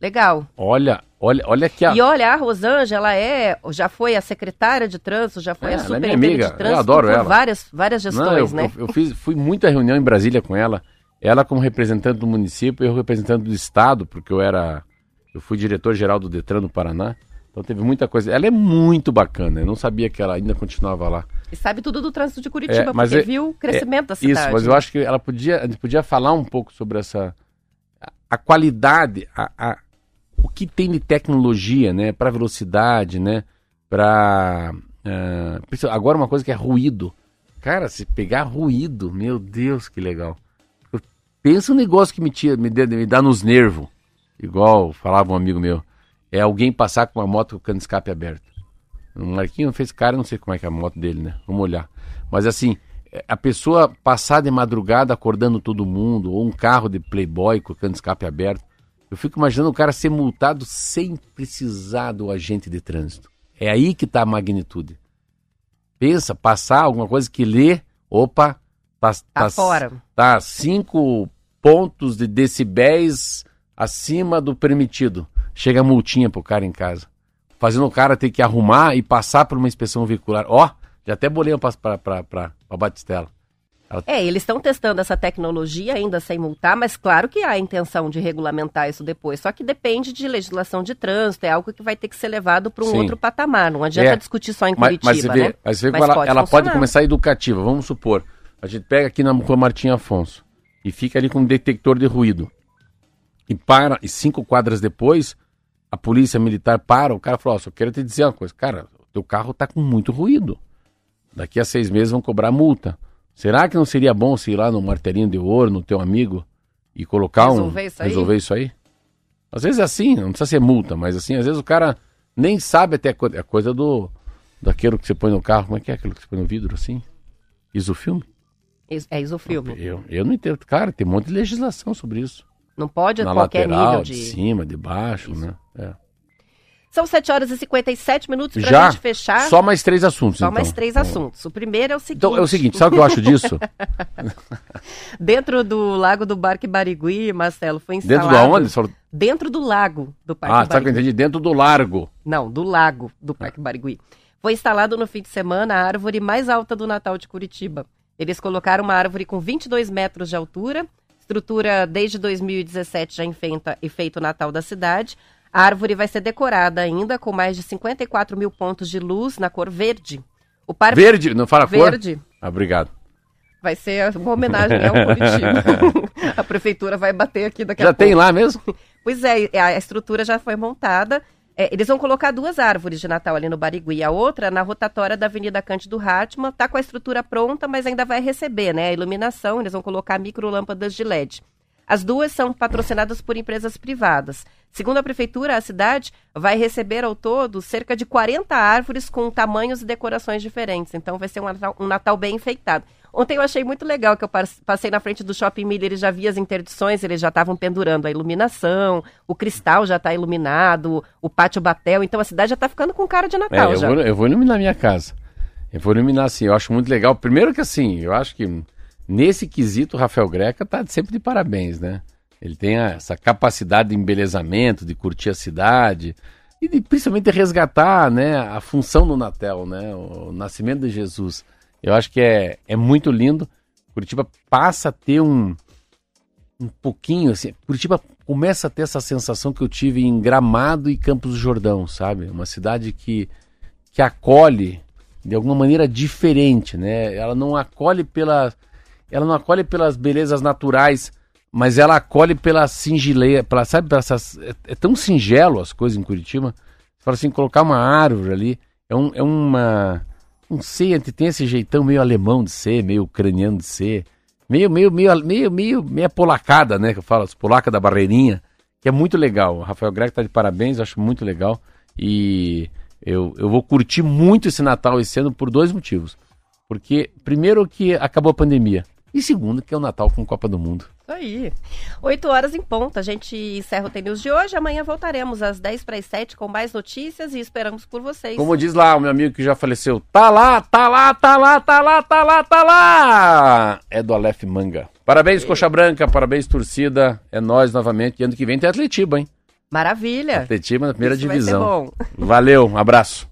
Legal. Olha, olha, olha aqui a... E olha, a Rosângela é, já foi a secretária de trânsito, já foi É, a ela é minha superintendente amiga, de eu trânsito adoro por ela. várias, várias Não, gestões, eu, né? eu, eu fiz, fui muita reunião em Brasília com ela. Ela como representante do município, eu representante do estado, porque eu era, eu fui diretor geral do Detran do Paraná. Então teve muita coisa. Ela é muito bacana. Eu não sabia que ela ainda continuava lá. E sabe tudo do trânsito de Curitiba, É, mas porque é- viu o crescimento da Isso, cidade. mas eu acho que ela podia, a gente podia falar um pouco sobre essa a, a qualidade, a, a- o que tem de tecnologia, né, para velocidade, né, para agora uma coisa que é ruído. Cara, se pegar ruído, meu Deus, que legal. Pensa um negócio que me, tira, me, me dá nos nervos, igual falava um amigo meu, é alguém passar com uma moto com o cano de escape aberto. O Marquinho fez cara, não sei como é que é a moto dele, né? Vamos olhar. Mas assim, a pessoa passar de madrugada acordando todo mundo, ou um carro de playboy com o cano de escape aberto, eu fico imaginando o cara ser multado sem precisar do agente de trânsito. É aí que está a magnitude. Pensa, passar alguma coisa que lê, opa, tá, Tá fora. Tá 5 pontos de decibéis acima do permitido. Chega a multinha pro cara em casa. Fazendo o cara ter que arrumar e passar por uma inspeção veicular. Ó, já até bolei pra, pra Batistela. É, eles estão testando essa tecnologia ainda sem multar, mas claro que há a intenção de regulamentar isso depois. Só que depende de legislação de trânsito, é algo que vai ter que ser levado para um Sim. outro patamar. Não adianta É. discutir só em Mas, Curitiba, mas você vê, né? mas vê Mas como ela, pode ela pode começar educativa. Vamos supor, a gente pega aqui na rua Martim Afonso e fica ali com um detector de ruído. E para, e cinco quadras depois, a polícia militar para, o cara falou, ó, só quero te dizer uma coisa, cara, o teu carro tá com muito ruído. Daqui a seis meses vão cobrar multa. Será que não seria bom se ir lá no martelinho de ouro, no teu amigo, e colocar Resolver um. isso aí? Resolver isso aí? Às vezes é assim, não precisa ser multa, mas assim, às vezes o cara nem sabe até a coisa, é coisa do. daquilo que você põe no carro, como é que é aquilo que você põe no vidro assim? Isofilme? Is- É isso o filme. Eu, eu não entendo. Cara, tem um monte de legislação sobre isso. Não pode Na qualquer lateral, nível de de. cima, de baixo, né? É. São 7 horas e 57 minutos pra Já? gente fechar. Só mais três assuntos, Só então. mais três assuntos. O primeiro é o seguinte. Então, é o seguinte, sabe o que eu acho disso? Dentro do Lago do Barque Barigui, Marcelo, foi instalado... Dentro da onde? Falou- Dentro do lago do Parque Ah, sabe o que eu Barigui. entendi? Dentro do largo. Não, do lago do Parque Barigui. Foi instalado no fim de semana a árvore mais alta do Natal de Curitiba. Eles colocaram uma árvore com 22 metros de altura, estrutura desde 2017 já enfeita, enfeita o Natal da cidade. A árvore vai ser decorada ainda com mais de 54 mil pontos de luz na cor verde. O parque Verde, não fala cor? verde Ah, obrigado. vai ser uma homenagem ao Curitiba. a prefeitura vai bater aqui daqui Já a tem pouco. lá mesmo? Pois é, a estrutura já foi montada. É, eles vão colocar duas árvores de Natal ali no Barigui. A outra na rotatória da Avenida Cândido Ratman. Tá com a estrutura pronta, mas ainda vai receber, né? A iluminação, eles vão colocar microlâmpadas de LED. As duas são patrocinadas por empresas privadas. Segundo a prefeitura, a cidade vai receber ao todo cerca de 40 árvores com tamanhos e decorações diferentes. Então vai ser um Natal, um Natal bem enfeitado. Ontem eu achei muito legal que eu pas- passei na frente do Shopping Miller e já vi as interdições, eles já estavam pendurando a iluminação, o cristal já está iluminado, o pátio batel, então a cidade já está ficando com cara de É, Natal eu já. vou, eu vou iluminar minha casa. Eu vou iluminar assim, eu acho muito legal. Primeiro que assim, eu acho que nesse quesito Rafael Greca tá sempre de parabéns, né? Ele tem essa capacidade de embelezamento, de curtir a cidade e de, principalmente de resgatar, né, a função do Natal, né, o nascimento de Jesus. Eu acho que é, é muito lindo. Curitiba passa a ter um um pouquinho assim, Curitiba começa a ter essa sensação que eu tive em Gramado e Campos do Jordão, sabe? Uma cidade que que acolhe de alguma maneira diferente, né? Ela não acolhe pela ela não acolhe pelas belezas naturais, mas ela acolhe pela singeleza, pela, sabe, pela essas, é, é tão singelo as coisas em Curitiba. Você fala assim, colocar uma árvore ali é, um, é uma não sei, tem esse jeitão meio alemão de ser, meio ucraniano de ser, meio, meio, meio, meio, meio, meio polacada, né? Que eu falo, polaca da barreirinha, que é muito legal. O Rafael Greg tá de parabéns, eu acho muito legal. E eu, eu vou curtir muito esse Natal esse ano por dois motivos. Porque, primeiro, que acabou a pandemia. E segundo, que é o Natal com Copa do Mundo. Isso aí. 8 horas em ponto. A gente encerra o TNews de hoje. Amanhã voltaremos às 10 para as 7 com mais notícias e esperamos por vocês. Como diz lá o meu amigo que já faleceu, tá lá, tá lá, tá lá, tá lá, tá lá, tá lá. É do Aleph Manga. Parabéns, Coxa Branca, parabéns, torcida. É nós novamente. E ano que vem tem Atletiba, hein? Maravilha. Atletiba na primeira Isso vai ser divisão. bom. Valeu, um abraço.